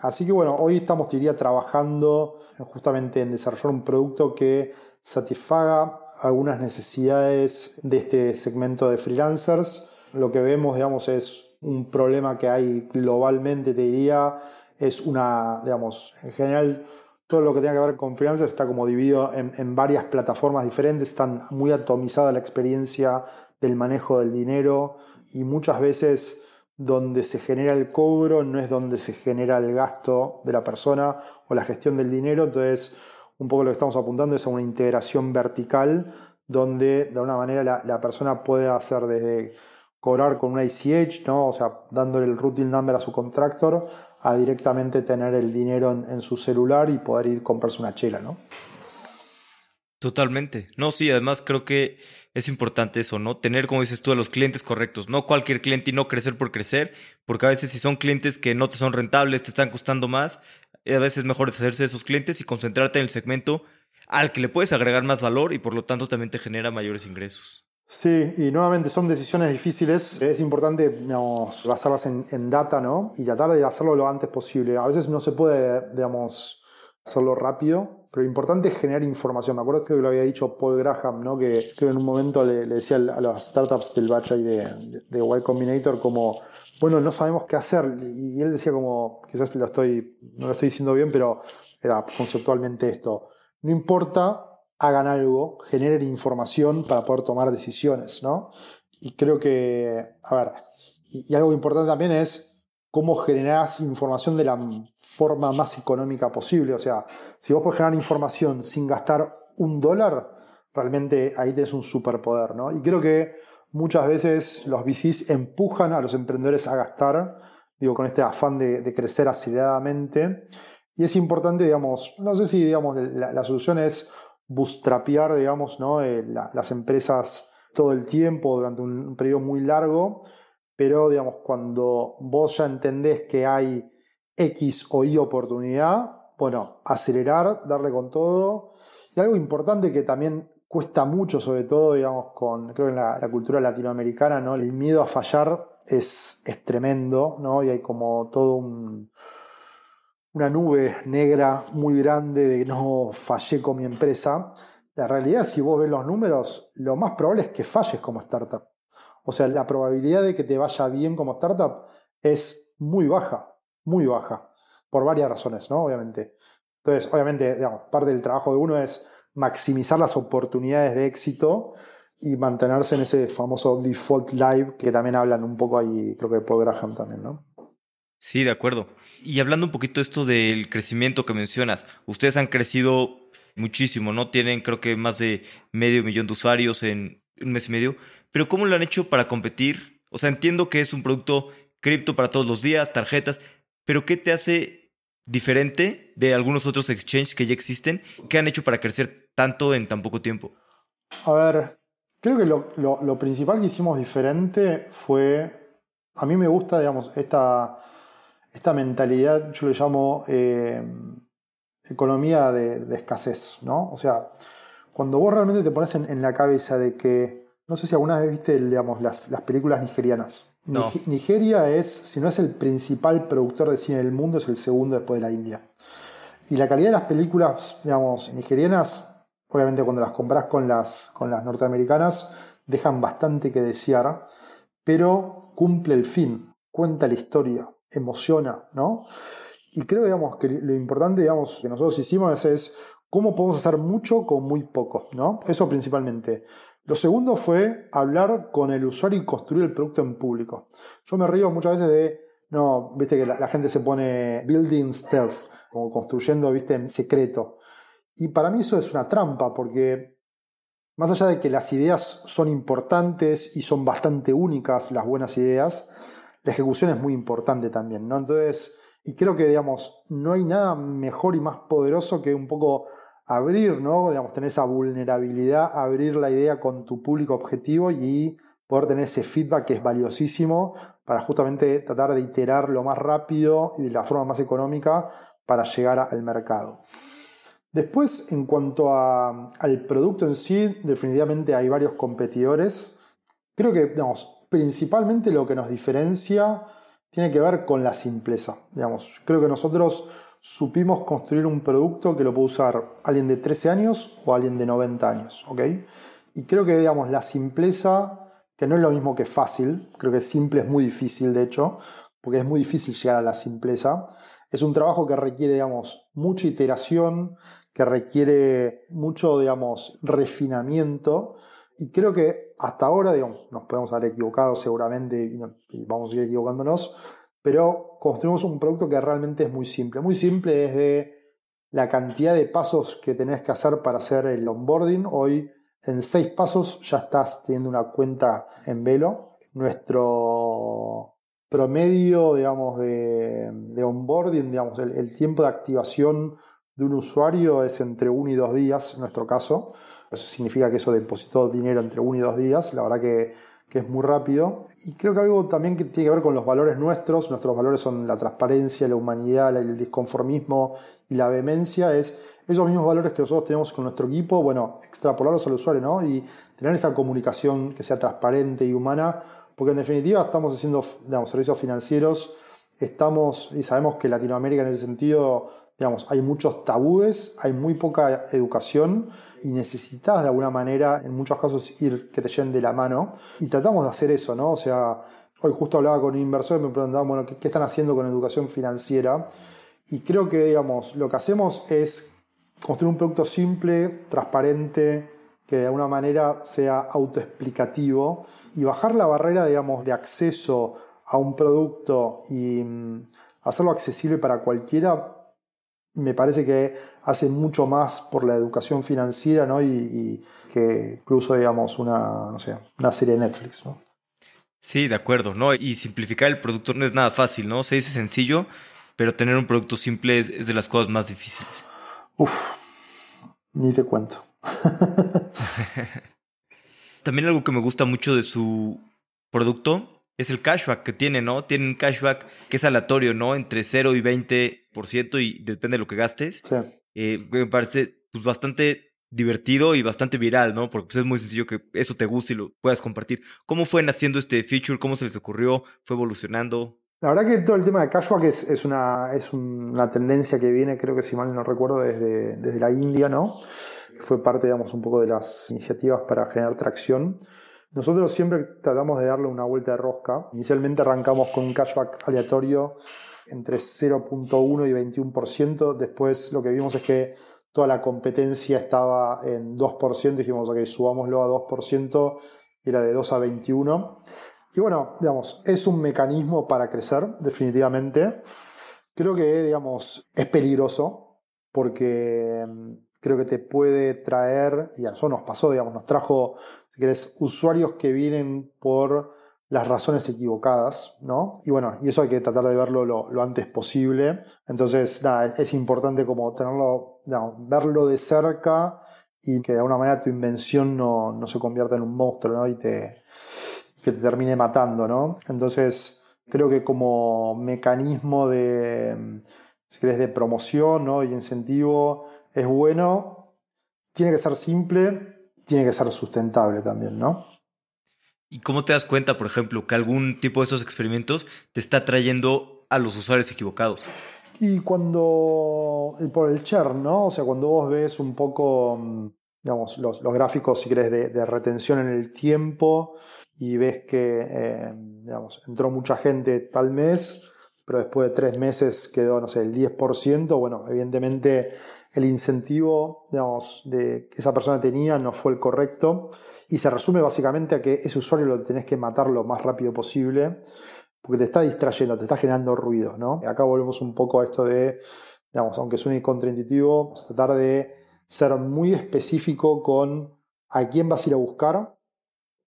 Así que bueno, hoy estamos, diría, trabajando justamente en desarrollar un producto que satisfaga algunas necesidades de este segmento de freelancers. Lo que vemos, digamos, es un problema que hay globalmente, te diría, es una, digamos, en general, todo lo que tenga que ver con freelancers está como dividido en, en varias plataformas diferentes, están muy atomizada la experiencia del manejo del dinero y muchas veces donde se genera el cobro no es donde se genera el gasto de la persona o la gestión del dinero, entonces un poco lo que estamos apuntando es a una integración vertical donde de alguna manera la, la persona puede hacer desde cobrar con una ICH, ¿no? o sea, dándole el routing number a su contractor, a directamente tener el dinero en, su celular y poder ir a comprarse una chela, ¿no? Totalmente. No, sí, además creo que es importante eso, ¿no? Tener, como dices tú, a los clientes correctos, no cualquier cliente y no crecer por crecer, porque a veces si son clientes que no te son rentables, te están costando más, eh, a veces es mejor deshacerse de esos clientes y concentrarte en el segmento al que le puedes agregar más valor y por lo tanto también te genera mayores ingresos. Sí, y nuevamente son decisiones difíciles. Es importante digamos, basarlas en, data, ¿no? Y tratar de hacerlo lo antes posible. A veces no se puede, digamos, hacerlo rápido, pero lo importante es generar información. Me acuerdo que lo había dicho Paul Graham, ¿no? Que en un momento le, decía a las startups del batch de, de, Y Combinator como, bueno, no sabemos qué hacer. Y él decía como, quizás lo estoy, no lo estoy diciendo bien, pero era conceptualmente esto. No importa hagan algo, generen información para poder tomar decisiones, ¿no? Y creo que, a ver, y, algo importante también es cómo generás información de la forma más económica posible. O sea, si vos podés generar información sin gastar un dólar, realmente ahí tenés un superpoder, ¿no? Y creo que muchas veces los VCs empujan a los emprendedores a gastar, digo, con este afán de, crecer aceleradamente. Y es importante, digamos, no sé si, digamos, la solución es bootstrapear, digamos, ¿no? Eh, las empresas todo el tiempo durante un, periodo muy largo, pero digamos, cuando vos ya entendés que hay X o Y oportunidad, bueno, acelerar, darle con todo. Y algo importante que también cuesta mucho, sobre todo, digamos, con, creo en la, cultura latinoamericana, ¿no? El miedo a fallar es, es tremendo, ¿no? Y hay como todo un, una nube negra muy grande de no fallé con mi empresa. La realidad, si vos ves los números, lo más probable es que falles como startup. O sea, la probabilidad de que te vaya bien como startup es muy baja, muy baja, por varias razones, ¿no? Obviamente. Entonces, obviamente, digamos, parte del trabajo de uno es maximizar las oportunidades de éxito y mantenerse en ese famoso default live que también hablan un poco ahí, creo que Paul Graham también, ¿no? Sí, de acuerdo. Y hablando un poquito esto del crecimiento que mencionas, ustedes han crecido muchísimo, ¿no? Tienen creo que más de medio millón de usuarios en un mes y medio, pero ¿cómo lo han hecho para competir? O sea, entiendo que es un producto cripto para todos los días, tarjetas, pero ¿qué te hace diferente de algunos otros exchanges que ya existen? ¿Qué han hecho para crecer tanto en tan poco tiempo? A ver, creo que lo, lo principal que hicimos diferente fue, a mí me gusta, digamos, esta esta mentalidad, yo le llamo eh, economía de, escasez, ¿no? O sea, cuando vos realmente te pones en, la cabeza de que, no sé si alguna vez viste digamos, las, películas nigerianas. Nigeria es, si no es el principal productor de cine del mundo, es el segundo después de la India. Y la calidad de las películas, digamos, nigerianas, obviamente cuando las compras con las, con las norteamericanas, dejan bastante que desear, pero cumple el fin, cuenta la historia, emociona, ¿no? Y creo, digamos, que lo importante, digamos, que nosotros hicimos es, cómo podemos hacer mucho con muy poco, ¿no? Eso principalmente. Lo segundo fue hablar con el usuario y construir el producto en público. Yo me río muchas veces de, no, viste que la, gente se pone building stealth, como construyendo, viste, en secreto. Y para mí eso es una trampa, porque más allá de que las ideas son importantes y son bastante únicas, las buenas ideas, la ejecución es muy importante también, ¿no? Entonces, y creo que, digamos, no hay nada mejor y más poderoso que un poco abrir, ¿no? Digamos, tener esa vulnerabilidad, abrir la idea con tu público objetivo y poder tener ese feedback que es valiosísimo para justamente tratar de iterar lo más rápido y de la forma más económica para llegar al mercado. Después, en cuanto al producto en sí, definitivamente hay varios competidores. Creo que, digamos, principalmente lo que nos diferencia tiene que ver con la simpleza. Digamos, creo que nosotros supimos construir un producto que lo puede usar alguien de 13 años o alguien de 90 años. Y creo que, digamos, la simpleza, que no es lo mismo que fácil, creo que simple es muy difícil, de hecho, porque es muy difícil llegar a la simpleza. Es un trabajo que requiere, digamos, mucha iteración, que requiere mucho, digamos, refinamiento. Y creo que hasta ahora, digamos, nos podemos haber equivocado seguramente y vamos a seguir equivocándonos, pero construimos un producto que realmente es muy simple. Muy simple desde la cantidad de pasos que tenés que hacer para hacer el onboarding. Hoy en seis pasos ya estás teniendo una cuenta en velo. Nuestro promedio, digamos, de, onboarding, digamos, el, tiempo de activación de un usuario es entre uno y dos días, en nuestro caso. Eso significa que eso depositó dinero entre uno y dos días. La verdad que, que, es muy rápido. Y creo que algo también que tiene que ver con los valores nuestros. Nuestros valores son la transparencia, la humanidad, el disconformismo y la vehemencia. Es esos mismos valores que nosotros tenemos con nuestro equipo, bueno, extrapolarlos al usuario, ¿no? Y tener esa comunicación que sea transparente y humana, porque en definitiva estamos haciendo digamos, servicios financieros, estamos, y sabemos que Latinoamérica en ese sentido, digamos, hay muchos tabúes, hay muy poca educación y necesitas de alguna manera, en muchos casos, ir que te lleven de la mano. Y tratamos de hacer eso, ¿no? O sea, hoy justo hablaba con un inversor y me preguntaban, bueno, ¿qué, qué están haciendo con educación financiera? Y creo que, digamos, lo que hacemos es construir un producto simple, transparente, que de alguna manera sea autoexplicativo y bajar la barrera, digamos, de acceso a un producto y mm, hacerlo accesible para cualquiera, me parece que hace mucho más por la educación financiera ¿no? y, que incluso, digamos, una, no sé, una serie de Netflix. ¿no? Sí, de acuerdo, ¿no? Y simplificar el producto no es nada fácil, ¿no? Se dice sencillo, pero tener un producto simple es de las cosas más difíciles. Uf, ni te cuento. También algo que me gusta mucho de su producto es el cashback que tiene, ¿no? Tiene un cashback que es aleatorio, ¿no? Entre 0 y 20% y depende de lo que gastes. Sí. Eh, me parece pues, bastante divertido y bastante viral, ¿no? Porque pues, es muy sencillo que eso te guste y lo puedas compartir. ¿Cómo fue naciendo este feature? ¿Cómo se les ocurrió? ¿Fue evolucionando? La verdad que todo el tema de cashback es, es, una, es una tendencia que viene, creo que si mal no recuerdo, desde, desde la India, ¿no? Fue parte, digamos, un poco de las iniciativas para generar tracción. Nosotros siempre tratamos de darle una vuelta de rosca. Inicialmente arrancamos con un cashback aleatorio entre 0.1 y 21%. Después lo que vimos es que toda la competencia estaba en 2%. Dijimos, ok, subámoslo a 2%. Era de 2 a 21. Y bueno, digamos, es un mecanismo para crecer, definitivamente. Creo que, digamos, es peligroso porque mm, creo que te puede traer, y a nosotros nos pasó, digamos, nos trajo, si querés, usuarios que vienen por las razones equivocadas, ¿no? Y bueno, y eso hay que tratar de verlo lo, antes posible. Entonces, es, importante como tenerlo, verlo de cerca y que de alguna manera tu invención no, no se convierta en un monstruo, ¿no? Y que te termine matando, ¿no? Entonces, creo que como mecanismo de, si querés, de promoción ¿no? y incentivo es bueno, tiene que ser simple, tiene que ser sustentable también, ¿no? ¿Y cómo te das cuenta, por ejemplo, que algún tipo de estos experimentos te está trayendo a los usuarios equivocados? Y cuando, por el churn, ¿no? O sea, cuando vos ves un poco, digamos, los, gráficos, si querés, de, de retención en el tiempo, y ves que eh, digamos, entró mucha gente tal mes, pero después de tres meses quedó, no sé, el 10%, bueno, evidentemente el incentivo digamos, de que esa persona tenía no fue el correcto y se resume básicamente a que ese usuario lo tenés que matar lo más rápido posible porque te está distrayendo, te está generando ruido, ¿no? Acá volvemos un poco a esto de, digamos, aunque suene contraintuitivo, tratar de ser muy específico con a quién vas a ir a buscar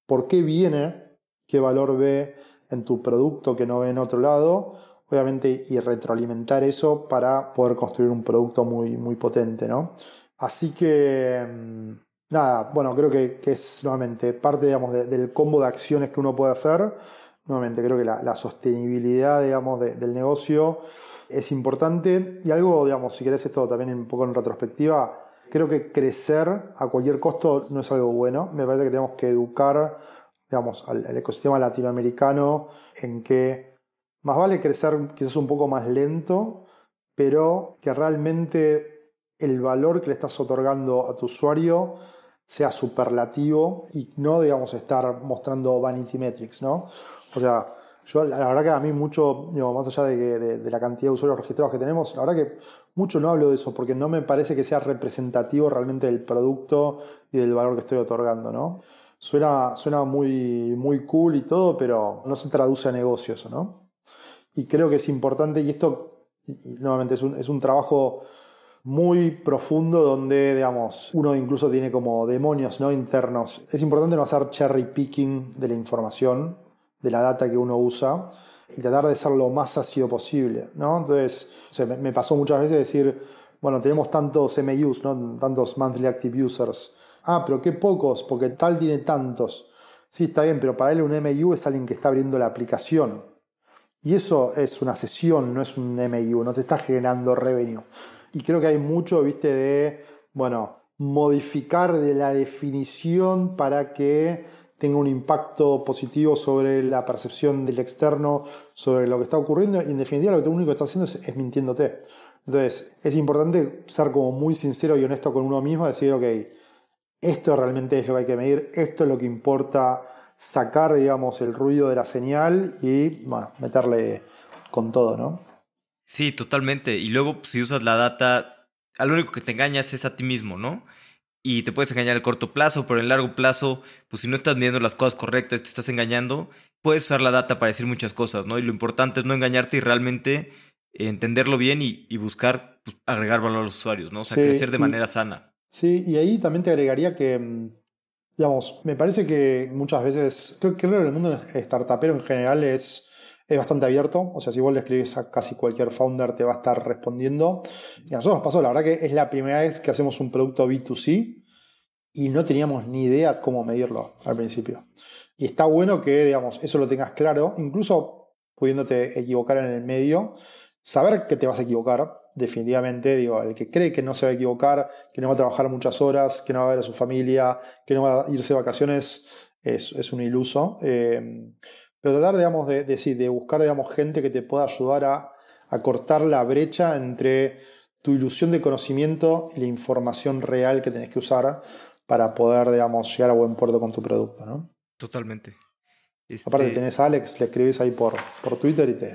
por qué viene, qué valor ve en tu producto que no ve en otro lado, obviamente, y retroalimentar eso para poder construir un producto muy, muy potente, ¿no? Así que, mm, nada, bueno, creo que, es nuevamente parte, digamos, del combo de acciones que uno puede hacer. nuevamente creo que la, sostenibilidad, digamos, del negocio es importante y algo, digamos, si querés esto también un poco en retrospectiva, creo que crecer a cualquier costo no es algo bueno. Me parece que tenemos que educar, digamos, al, al ecosistema latinoamericano en que más vale crecer quizás un poco más lento, pero que realmente el valor que le estás otorgando a tu usuario sea superlativo y no, digamos, estar mostrando vanity metrics, ¿no? O sea, yo la verdad que a mí mucho, digo, más allá de, de, la cantidad de usuarios registrados que tenemos, la verdad que mucho no hablo de eso porque no me parece que sea representativo realmente del producto y del valor que estoy otorgando, ¿no? Suena, suena muy, muy cool y todo, pero no se traduce a negocios, ¿no? Y creo que es importante, y esto, nuevamente, es un, es un trabajo muy profundo donde, digamos, uno incluso tiene como demonios ¿no? internos. Es importante no hacer cherry picking de la información, de la data que uno usa y tratar de ser lo más ácido posible, ¿no? Entonces, me, pasó muchas veces decir, bueno, tenemos tantos MUs, ¿no? Tantos monthly active users. Ah, pero qué pocos, porque tal tiene tantos. Sí, está bien, pero para él un MU es alguien que está abriendo la aplicación. Y eso es una sesión, no es un MU, no te está generando revenue. Y creo que hay mucho, viste, de, bueno, modificar de la definición para que tenga un impacto positivo sobre la percepción del externo, sobre lo que está ocurriendo. Y en definitiva, lo único que está haciendo es, mintiéndote. Entonces, es importante ser como muy sincero y honesto con uno mismo, decir, ok, esto realmente es lo que hay que medir, esto es lo que importa sacar, digamos, el ruido de la señal y, bueno, meterle con todo, ¿no? Sí, totalmente. Y luego, pues, si usas la data, a lo único que te engañas es a ti mismo, ¿no? Y te puedes engañar a corto plazo, pero en largo plazo, pues si no estás viendo las cosas correctas, te estás engañando, puedes usar la data para decir muchas cosas, ¿no? Y lo importante es no engañarte y realmente entenderlo bien y, buscar pues, agregar valor a los usuarios, ¿no? O sea, crecer de manera sana. Sí, y ahí también te agregaría que, mm, digamos, me parece que muchas veces, creo, que el mundo startupero en general es es bastante abierto, o sea, si vos le escribís a casi cualquier founder te va a estar respondiendo. Y a nosotros nos pasó, la verdad que es la primera vez que hacemos un producto B2C y no teníamos ni idea cómo medirlo al principio. Y está bueno que, digamos, eso lo tengas claro, incluso pudiéndote equivocar en el medio, saber que te vas a equivocar, definitivamente, digo, el que cree que no se va a equivocar, que no va a trabajar muchas horas, que no va a ver a su familia, que no va a irse de vacaciones, es, es un iluso. Eh, pero tratar, digamos, de, de, buscar, digamos, gente que te pueda ayudar a, cortar la brecha entre tu ilusión de conocimiento y la información real que tenés que usar para poder, digamos, llegar a buen puerto con tu producto, ¿no? Totalmente. Aparte este tenés a Alex, le escribís ahí por, por Twitter y te,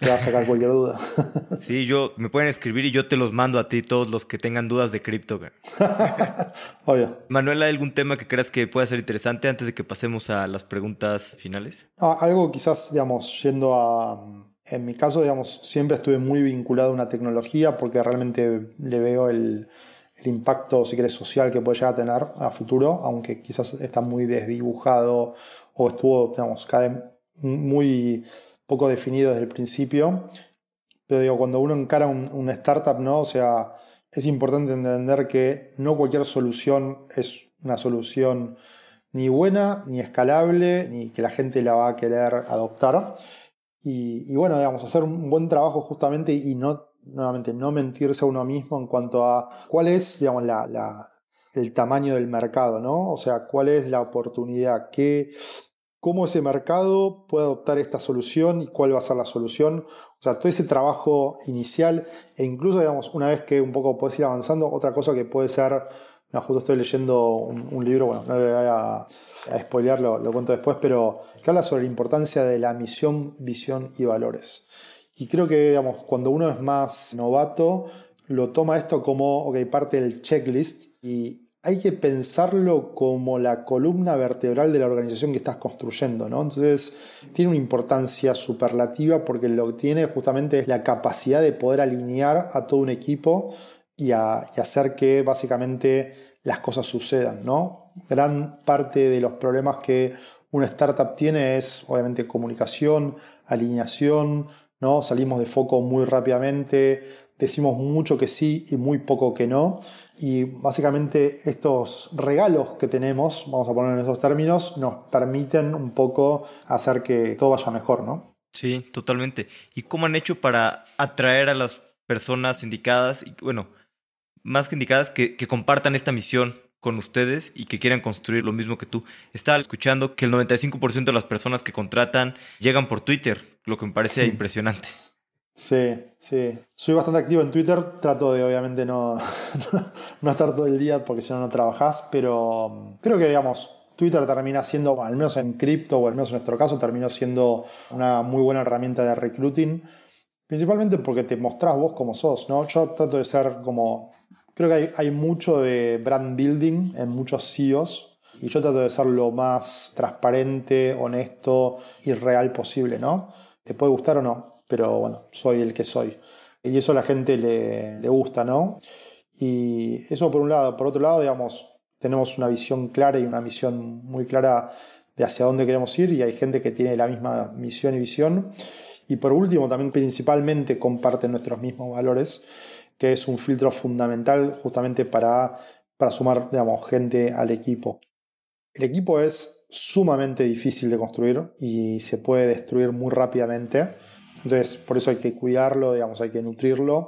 te va a sacar cualquier duda. Sí, yo me pueden escribir y yo te los mando a ti todos los que tengan dudas de cripto. Obvio. Manuel, ¿hay algún tema que creas que pueda ser interesante antes de que pasemos a las preguntas finales? Ah, algo quizás, digamos, yendo a... En mi caso, digamos, siempre estuve muy vinculado a una tecnología porque realmente le veo el, el impacto, si querés, social que puede llegar a tener a futuro, aunque quizás está muy desdibujado o estuvo, digamos, cada vez muy poco definido desde el principio. Pero digo, cuando uno encara un, una startup, ¿no? O sea, es importante entender que no cualquier solución es una solución ni buena, ni escalable, ni que la gente la va a querer adoptar. Y, bueno, digamos, hacer un buen trabajo justamente y no, nuevamente, no mentirse a uno mismo en cuanto a cuál es, digamos, la, el tamaño del mercado, ¿no? O sea, cuál es la oportunidad, qué, cómo ese mercado puede adoptar esta solución y cuál va a ser la solución. O sea, todo ese trabajo inicial e incluso, digamos, una vez que un poco puedes ir avanzando, otra cosa que puede ser, justo estoy leyendo un, libro, bueno, no le voy a, a lo, lo, cuento después, pero que habla sobre la importancia de la misión, visión y valores. Y creo que, digamos, cuando uno es más novato, lo toma esto como, ok, parte del checklist y hay que pensarlo como la columna vertebral de la organización que estás construyendo, ¿no? Entonces, tiene una importancia superlativa porque lo que tiene justamente es la capacidad de poder alinear a todo un equipo y, hacer que básicamente las cosas sucedan, ¿no? Gran parte de los problemas que una startup tiene es obviamente comunicación, alineación, ¿no? Salimos de foco muy rápidamente, decimos mucho que sí y muy poco que no. Y básicamente estos regalos que tenemos, vamos a poner en esos términos, nos permiten un poco hacer que todo vaya mejor, ¿no? Sí, totalmente. ¿Y cómo han hecho para atraer a las personas indicadas, y bueno, más que indicadas, que, que compartan esta misión con ustedes y que quieran construir lo mismo que tú. Estaba escuchando que el 95% de las personas que contratan llegan por Twitter, lo que me parece impresionante. Sí, sí. Soy bastante activo en Twitter. Trato de, obviamente, no, no estar todo el día porque si no, no trabajás. Pero um, creo que, digamos, Twitter termina siendo, al menos en cripto o al menos en nuestro caso, terminó siendo una muy buena herramienta de recruiting. Principalmente porque te mostrás vos como sos, ¿no? Yo trato de ser como. Creo que hay, hay mucho de brand building en muchos CEOs. Y yo trato de ser lo más transparente, honesto y real posible, ¿no? Te puede gustar o no, pero bueno, soy el que soy. Y eso a la gente le, gusta, ¿no? Y eso por un lado. Por otro lado, digamos, tenemos una visión clara y una misión muy clara de hacia dónde queremos ir y hay gente que tiene la misma misión y visión. Y por último, también principalmente comparten nuestros mismos valores, que es un filtro fundamental justamente para, para sumar, digamos, gente al equipo. El equipo es sumamente difícil de construir y se puede destruir muy rápidamente entonces, por eso hay que cuidarlo, digamos, hay que nutrirlo.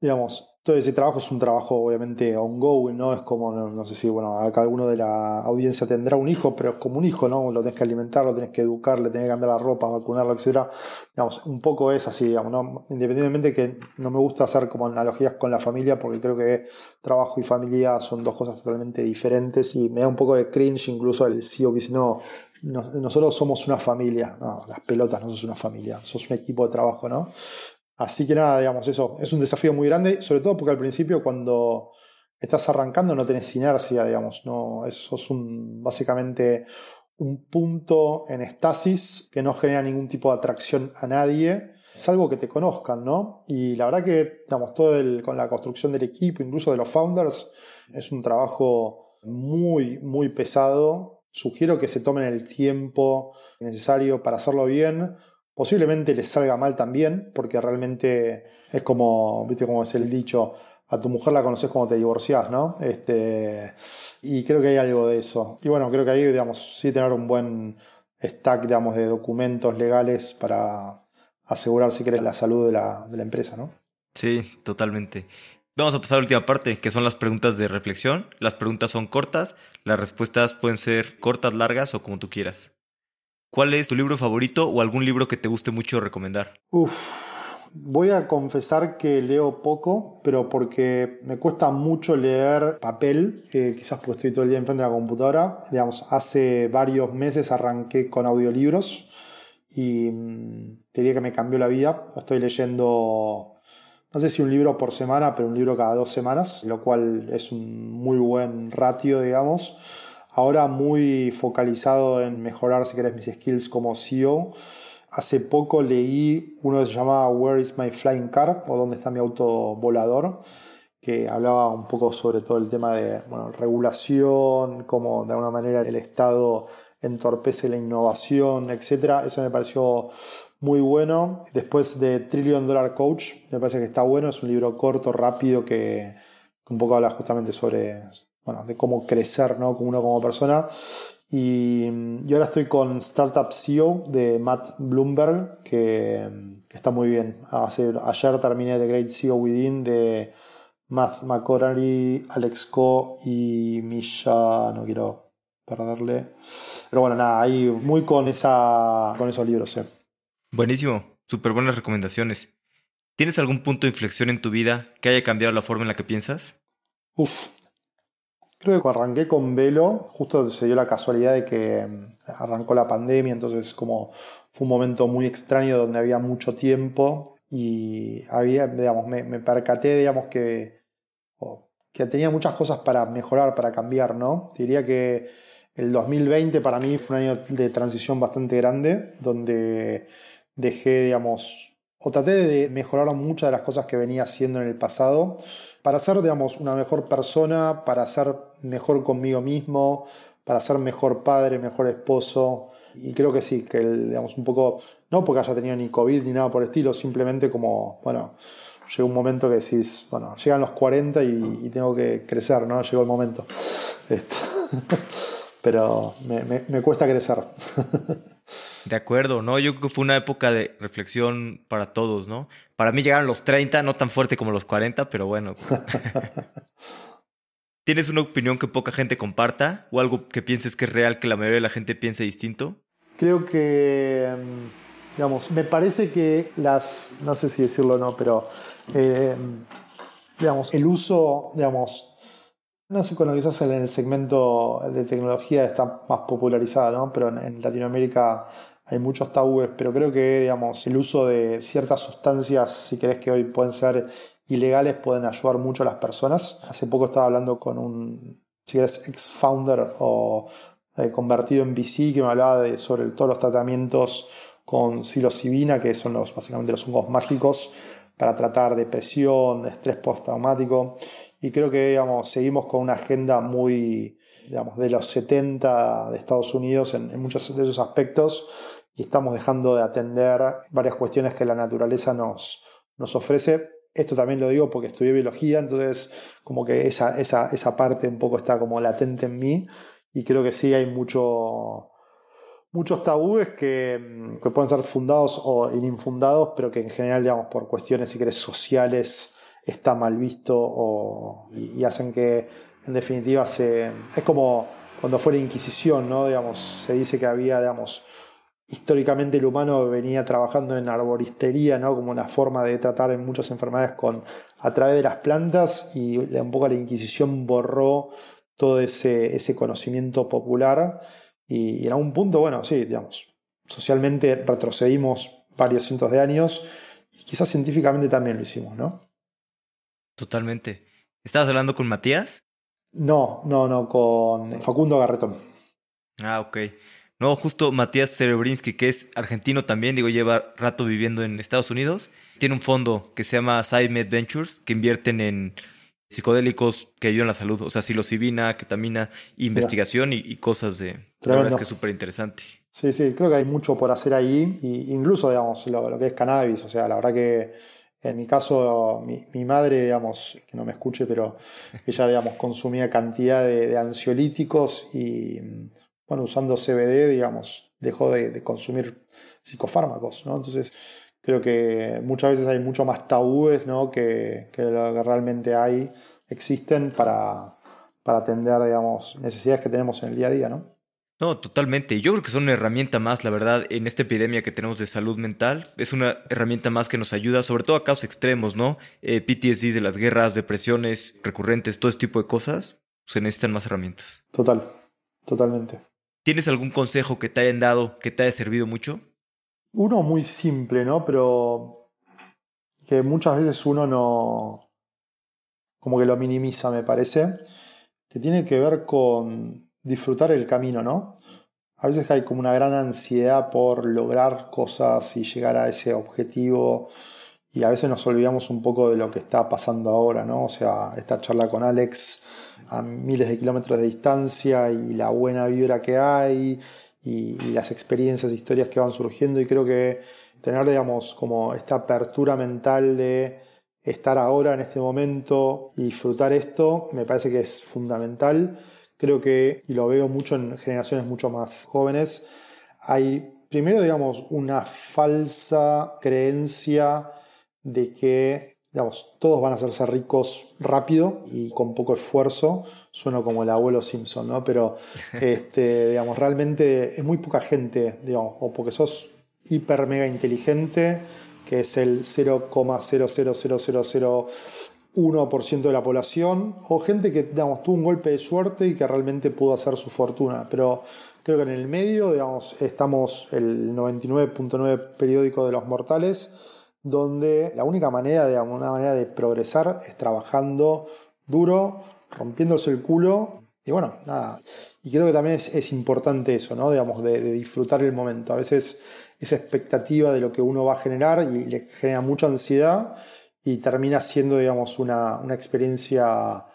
Digamos, todo ese trabajo es un trabajo obviamente ongoing, ¿no? Es como, no, sé si, bueno, acá alguno de la audiencia tendrá un hijo, pero es como un hijo, ¿no? Lo tenés que alimentar, lo tenés que educar, le tenés que cambiar la ropa, vacunarlo, etc. Digamos, un poco es así, digamos, ¿no? Independientemente que no me gusta hacer como analogías con la familia, porque creo que trabajo y familia son dos cosas totalmente diferentes y me da un poco de cringe incluso el CEO que dice, no, nosotros somos una familia, no, las pelotas no sos una familia, sos un equipo de trabajo, ¿no? Así que nada, digamos, eso es un desafío muy grande, sobre todo porque al principio cuando estás arrancando no tenés inercia, digamos, no, sos un, básicamente un punto en estasis que no genera ningún tipo de atracción a nadie, es algo que te conozcan, ¿no? Y la verdad que, digamos, todo con la construcción del equipo, incluso de los founders, es un trabajo muy, muy pesado Sugiero que se tomen el tiempo necesario para hacerlo bien. Posiblemente les salga mal también, porque realmente es como, viste cómo es el dicho, a tu mujer la conoces cuando te divorciás, ¿no? Este, y creo que hay algo de eso. Y bueno, creo que ahí, digamos, sí tener un buen stack, digamos, de documentos legales para asegurar, si querés, la salud de la, de la empresa, ¿no? Sí, totalmente. Vamos a pasar a la última parte, que son las preguntas de reflexión. Las preguntas son cortas, las respuestas pueden ser cortas, largas o como tú quieras. ¿Cuál es tu libro favorito o algún libro que te guste mucho recomendar? Uf, voy a confesar que leo poco, pero porque me cuesta mucho leer papel, quizás porque estoy todo el día enfrente de la computadora. Digamos, hace varios meses arranqué con audiolibros y mm, te diría que me cambió la vida. Estoy leyendo no sé si un libro por semana, pero un libro cada dos semanas, lo cual es un muy buen ratio, digamos. Ahora muy focalizado en mejorar, si querés, mis skills como CEO. Hace poco leí uno que se llamaba Where is my flying car? o ¿Dónde está mi auto volador? que hablaba un poco sobre todo el tema de bueno, regulación, cómo de alguna manera el Estado entorpece la innovación, etc. Eso me pareció muy bueno. Después de Trillion Dollar Coach, me parece que está bueno. Es un libro corto, rápido, que, un poco habla justamente sobre, bueno, de cómo crecer, ¿no? Como uno como persona. Y, ahora estoy con Startup CEO de Matt Bloomberg, que, está muy bien. ayer terminé The Great CEO Within de Matt McCorary, Alex Co y Misha, no quiero perderle. Pero bueno, nada, ahí muy con, esa, con esos libros. Eh. Buenísimo, súper buenas recomendaciones. ¿Tienes algún punto de inflexión en tu vida que haya cambiado la forma en la que piensas? Uf, creo que arranqué con Velo, justo se dio la casualidad de que mm, arrancó la pandemia, entonces como fue un momento muy extraño donde había mucho tiempo y había, digamos, me, percaté, digamos, que, que tenía muchas cosas para mejorar, para cambiar, ¿no? Diría que el 2020 para mí fue un año de transición bastante grande, donde dejé, digamos, o traté de mejorar muchas de las cosas que venía haciendo en el pasado para ser, digamos, una mejor persona, para ser mejor conmigo mismo, para ser mejor padre, mejor esposo. Y creo que sí, que, digamos, un poco, no porque haya tenido ni COVID ni nada por el estilo, simplemente como, bueno, llega un momento que decís, bueno, llegan los 40 y, tengo que crecer, ¿no? Llegó el momento. Este, pero me, cuesta crecer. De acuerdo, ¿no? Yo creo que fue una época de reflexión para todos, ¿no? Para mí llegaron los 30, no tan fuerte como los 40, pero bueno. ¿Tienes una opinión que poca gente comparta o algo que pienses que es real que la mayoría de la gente piense distinto? Creo que, em, digamos, me parece que las, no sé si decirlo o no, pero, em, digamos, el uso, digamos, no sé, cuando quizás en el segmento de tecnología está más popularizada, ¿no? Pero en Latinoamérica hay muchos tabúes, pero creo que, digamos, el uso de ciertas sustancias, si querés que hoy pueden ser ilegales pueden ayudar mucho a las personas. Hace poco estaba hablando con un, si es ex-founder o eh, convertido en VC que me hablaba de, sobre todos los tratamientos con psilocibina, que son los, básicamente los hongos mágicos para tratar depresión, estrés postraumático. Y creo que digamos, seguimos con una agenda muy digamos, de los 70 de Estados Unidos en muchos de esos aspectos y estamos dejando de atender varias cuestiones que la naturaleza nos, nos ofrece esto también lo digo porque estudié biología, entonces como que esa, esa, parte un poco está como latente en mí y creo que sí hay mucho, muchos tabúes que, pueden ser fundados o infundados, pero que en general, digamos, por cuestiones, si querés, sociales, está mal visto y, hacen que, en definitiva, se, es como cuando fue la Inquisición, ¿no? Digamos, se dice que había, digamos, históricamente el humano venía trabajando en arboristería, ¿no? como una forma de tratar en muchas enfermedades con, a través de las plantas y un poco la Inquisición borró todo ese, ese conocimiento popular y, en algún punto, bueno, sí, digamos, socialmente retrocedimos varios cientos de años y quizás científicamente también lo hicimos, ¿no? Totalmente. ¿Estabas hablando con Matías? No, no, no, con Facundo Garretón. Ah, ok. No, justo Matías Serebrinsky, que es argentino también, digo, lleva rato viviendo en Estados Unidos. Tiene un fondo que se llama SciMed Ventures, que invierten en psicodélicos que ayudan a la salud, o sea, psilocibina, ketamina, investigación y, cosas de... La verdad es que es súper interesante. Sí, sí, creo que hay mucho por hacer ahí, y incluso, digamos, lo, que es cannabis, o sea, la verdad que en mi caso, mi, madre, digamos, que no me escuche, pero ella, digamos, consumía cantidad de ansiolíticos y bueno, usando CBD, digamos, dejó de, consumir psicofármacos, ¿no? Entonces, creo que muchas veces hay mucho más tabúes, ¿no? Que, que lo que realmente hay, existen para, para atender, digamos, necesidades que tenemos en el día a día, ¿no? No, totalmente. Yo creo que son una herramienta más, la verdad, en esta epidemia que tenemos de salud mental. Es una herramienta más que nos ayuda, sobre todo a casos extremos, ¿no? Eh, PTSD de las guerras, depresiones recurrentes, todo este tipo de cosas. Se necesitan más herramientas. Total, totalmente. ¿Tienes algún consejo que te hayan dado que te haya servido mucho? Uno muy simple, ¿no? Pero que muchas veces uno no... como que lo minimiza, me parece, que tiene que ver con disfrutar el camino, ¿no? A veces hay como una gran ansiedad por lograr cosas y llegar a ese objetivo y a veces nos olvidamos un poco de lo que está pasando ahora, ¿no? O sea, esta charla con Alex a miles de kilómetros de distancia y la buena vibra que hay y, las experiencias, historias que van surgiendo y creo que tener, digamos, como esta apertura mental de estar ahora en este momento y disfrutar esto me parece que es fundamental. Creo que, y lo veo mucho en generaciones mucho más jóvenes, hay primero, digamos, una falsa creencia de que digamos, todos van a hacerse ricos rápido y con poco esfuerzo. Sueno como el abuelo Simpson, ¿no? Pero, este, digamos, realmente es muy poca gente, digamos, o porque sos hiper mega inteligente, que es el 0,00001% de la población, o gente que, digamos, tuvo un golpe de suerte y que realmente pudo hacer su fortuna. Pero creo que en el medio, digamos, estamos el 99.9 periódico de los mortales donde la única manera, de una manera de progresar es trabajando duro, rompiéndose el culo. Y bueno, nada. Y creo que también es, importante eso, ¿no? Digamos, de, disfrutar el momento. A veces esa expectativa de lo que uno va a generar y le genera mucha ansiedad y termina siendo, digamos, una, una experiencia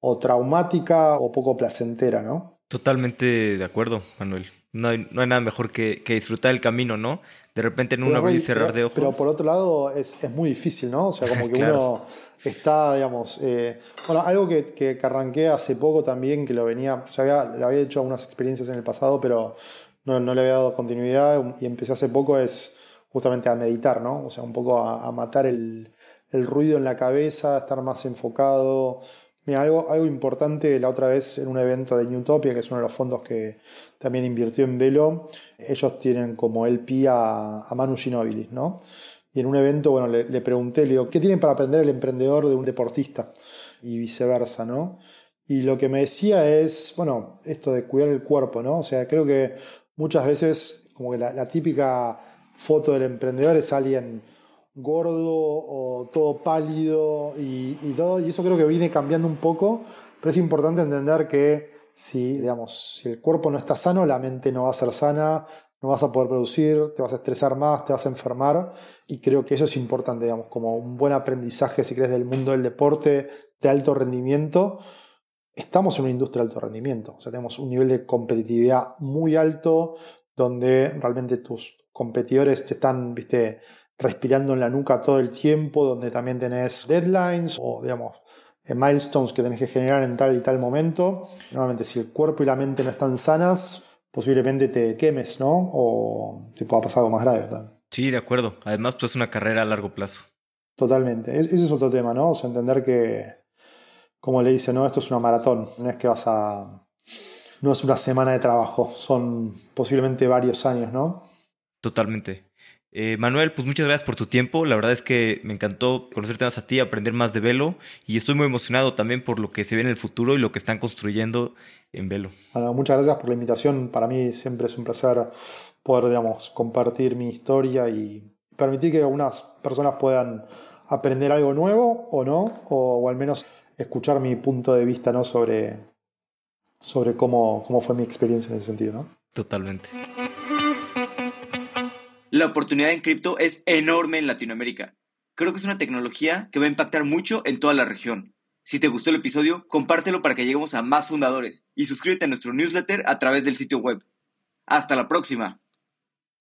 o traumática o poco placentera, ¿no? Totalmente de acuerdo, Manuel. no hay, no hay nada mejor que, que, disfrutar el camino, ¿no? De repente en un abrir y cerrar de ojos. Pero por otro lado es, es, muy difícil, ¿no? O sea, como que uno está, digamos, eh, bueno, algo que, que, arranqué hace poco también, que lo venía, o sea, había, le había hecho algunas experiencias en el pasado, pero no, no, le había dado continuidad y empecé hace poco es justamente a meditar, ¿no? O sea, un poco a, a matar el, el, ruido en la cabeza, estar más enfocado. Mira, algo, algo importante la otra vez en un evento de Newtopia, que es uno de los fondos que también invirtió en Velo, ellos tienen como LP a, a Manu Ginóbilis, ¿no? Y en un evento, bueno, le, le, pregunté, le digo, ¿qué tienen para aprender el emprendedor de un deportista? Y viceversa, ¿no? Y lo que me decía es, bueno, esto de cuidar el cuerpo, ¿no? O sea, creo que muchas veces, como que la, la típica foto del emprendedor es alguien gordo o todo pálido y, y, todo, y eso creo que viene cambiando un poco, pero es importante entender que si, digamos, si el cuerpo no está sano, la mente no va a ser sana, no vas a poder producir, te vas a estresar más, te vas a enfermar, y creo que eso es importante, digamos, como un buen aprendizaje, si crees, del mundo del deporte de alto rendimiento. Estamos en una industria de alto rendimiento, o sea, tenemos un nivel de competitividad muy alto, donde realmente tus competidores te están, viste, respirando en la nuca todo el tiempo, donde también tenés deadlines o, digamos, milestones que tenés que generar en tal y tal momento. Normalmente, si el cuerpo y la mente no están sanas, posiblemente te quemes, ¿no? O te pueda pasar algo más grave también. Sí, de acuerdo. Además, pues es una carrera a largo plazo. Totalmente. Ese es otro tema, ¿no? O sea, entender que, como le dice, no, esto es una maratón. No es que vas a. No es una semana de trabajo, son posiblemente varios años, ¿no? Totalmente. Eh, Manuel, pues muchas gracias por tu tiempo. La verdad es que me encantó conocerte más a ti, aprender más de Velo y estoy muy emocionado también por lo que se ve en el futuro y lo que están construyendo en Velo. Bueno, muchas gracias por la invitación. Para mí siempre es un placer poder, digamos, compartir mi historia y permitir que algunas personas puedan aprender algo nuevo o no, o, o al menos escuchar mi punto de vista ¿no? sobre, sobre cómo, cómo fue mi experiencia en ese sentido. ¿no? Totalmente. La oportunidad en cripto es enorme en Latinoamérica. Creo que es una tecnología que va a impactar mucho en toda la región. Si te gustó el episodio, compártelo para que lleguemos a más fundadores y suscríbete a nuestro newsletter a través del sitio web. Hasta la próxima.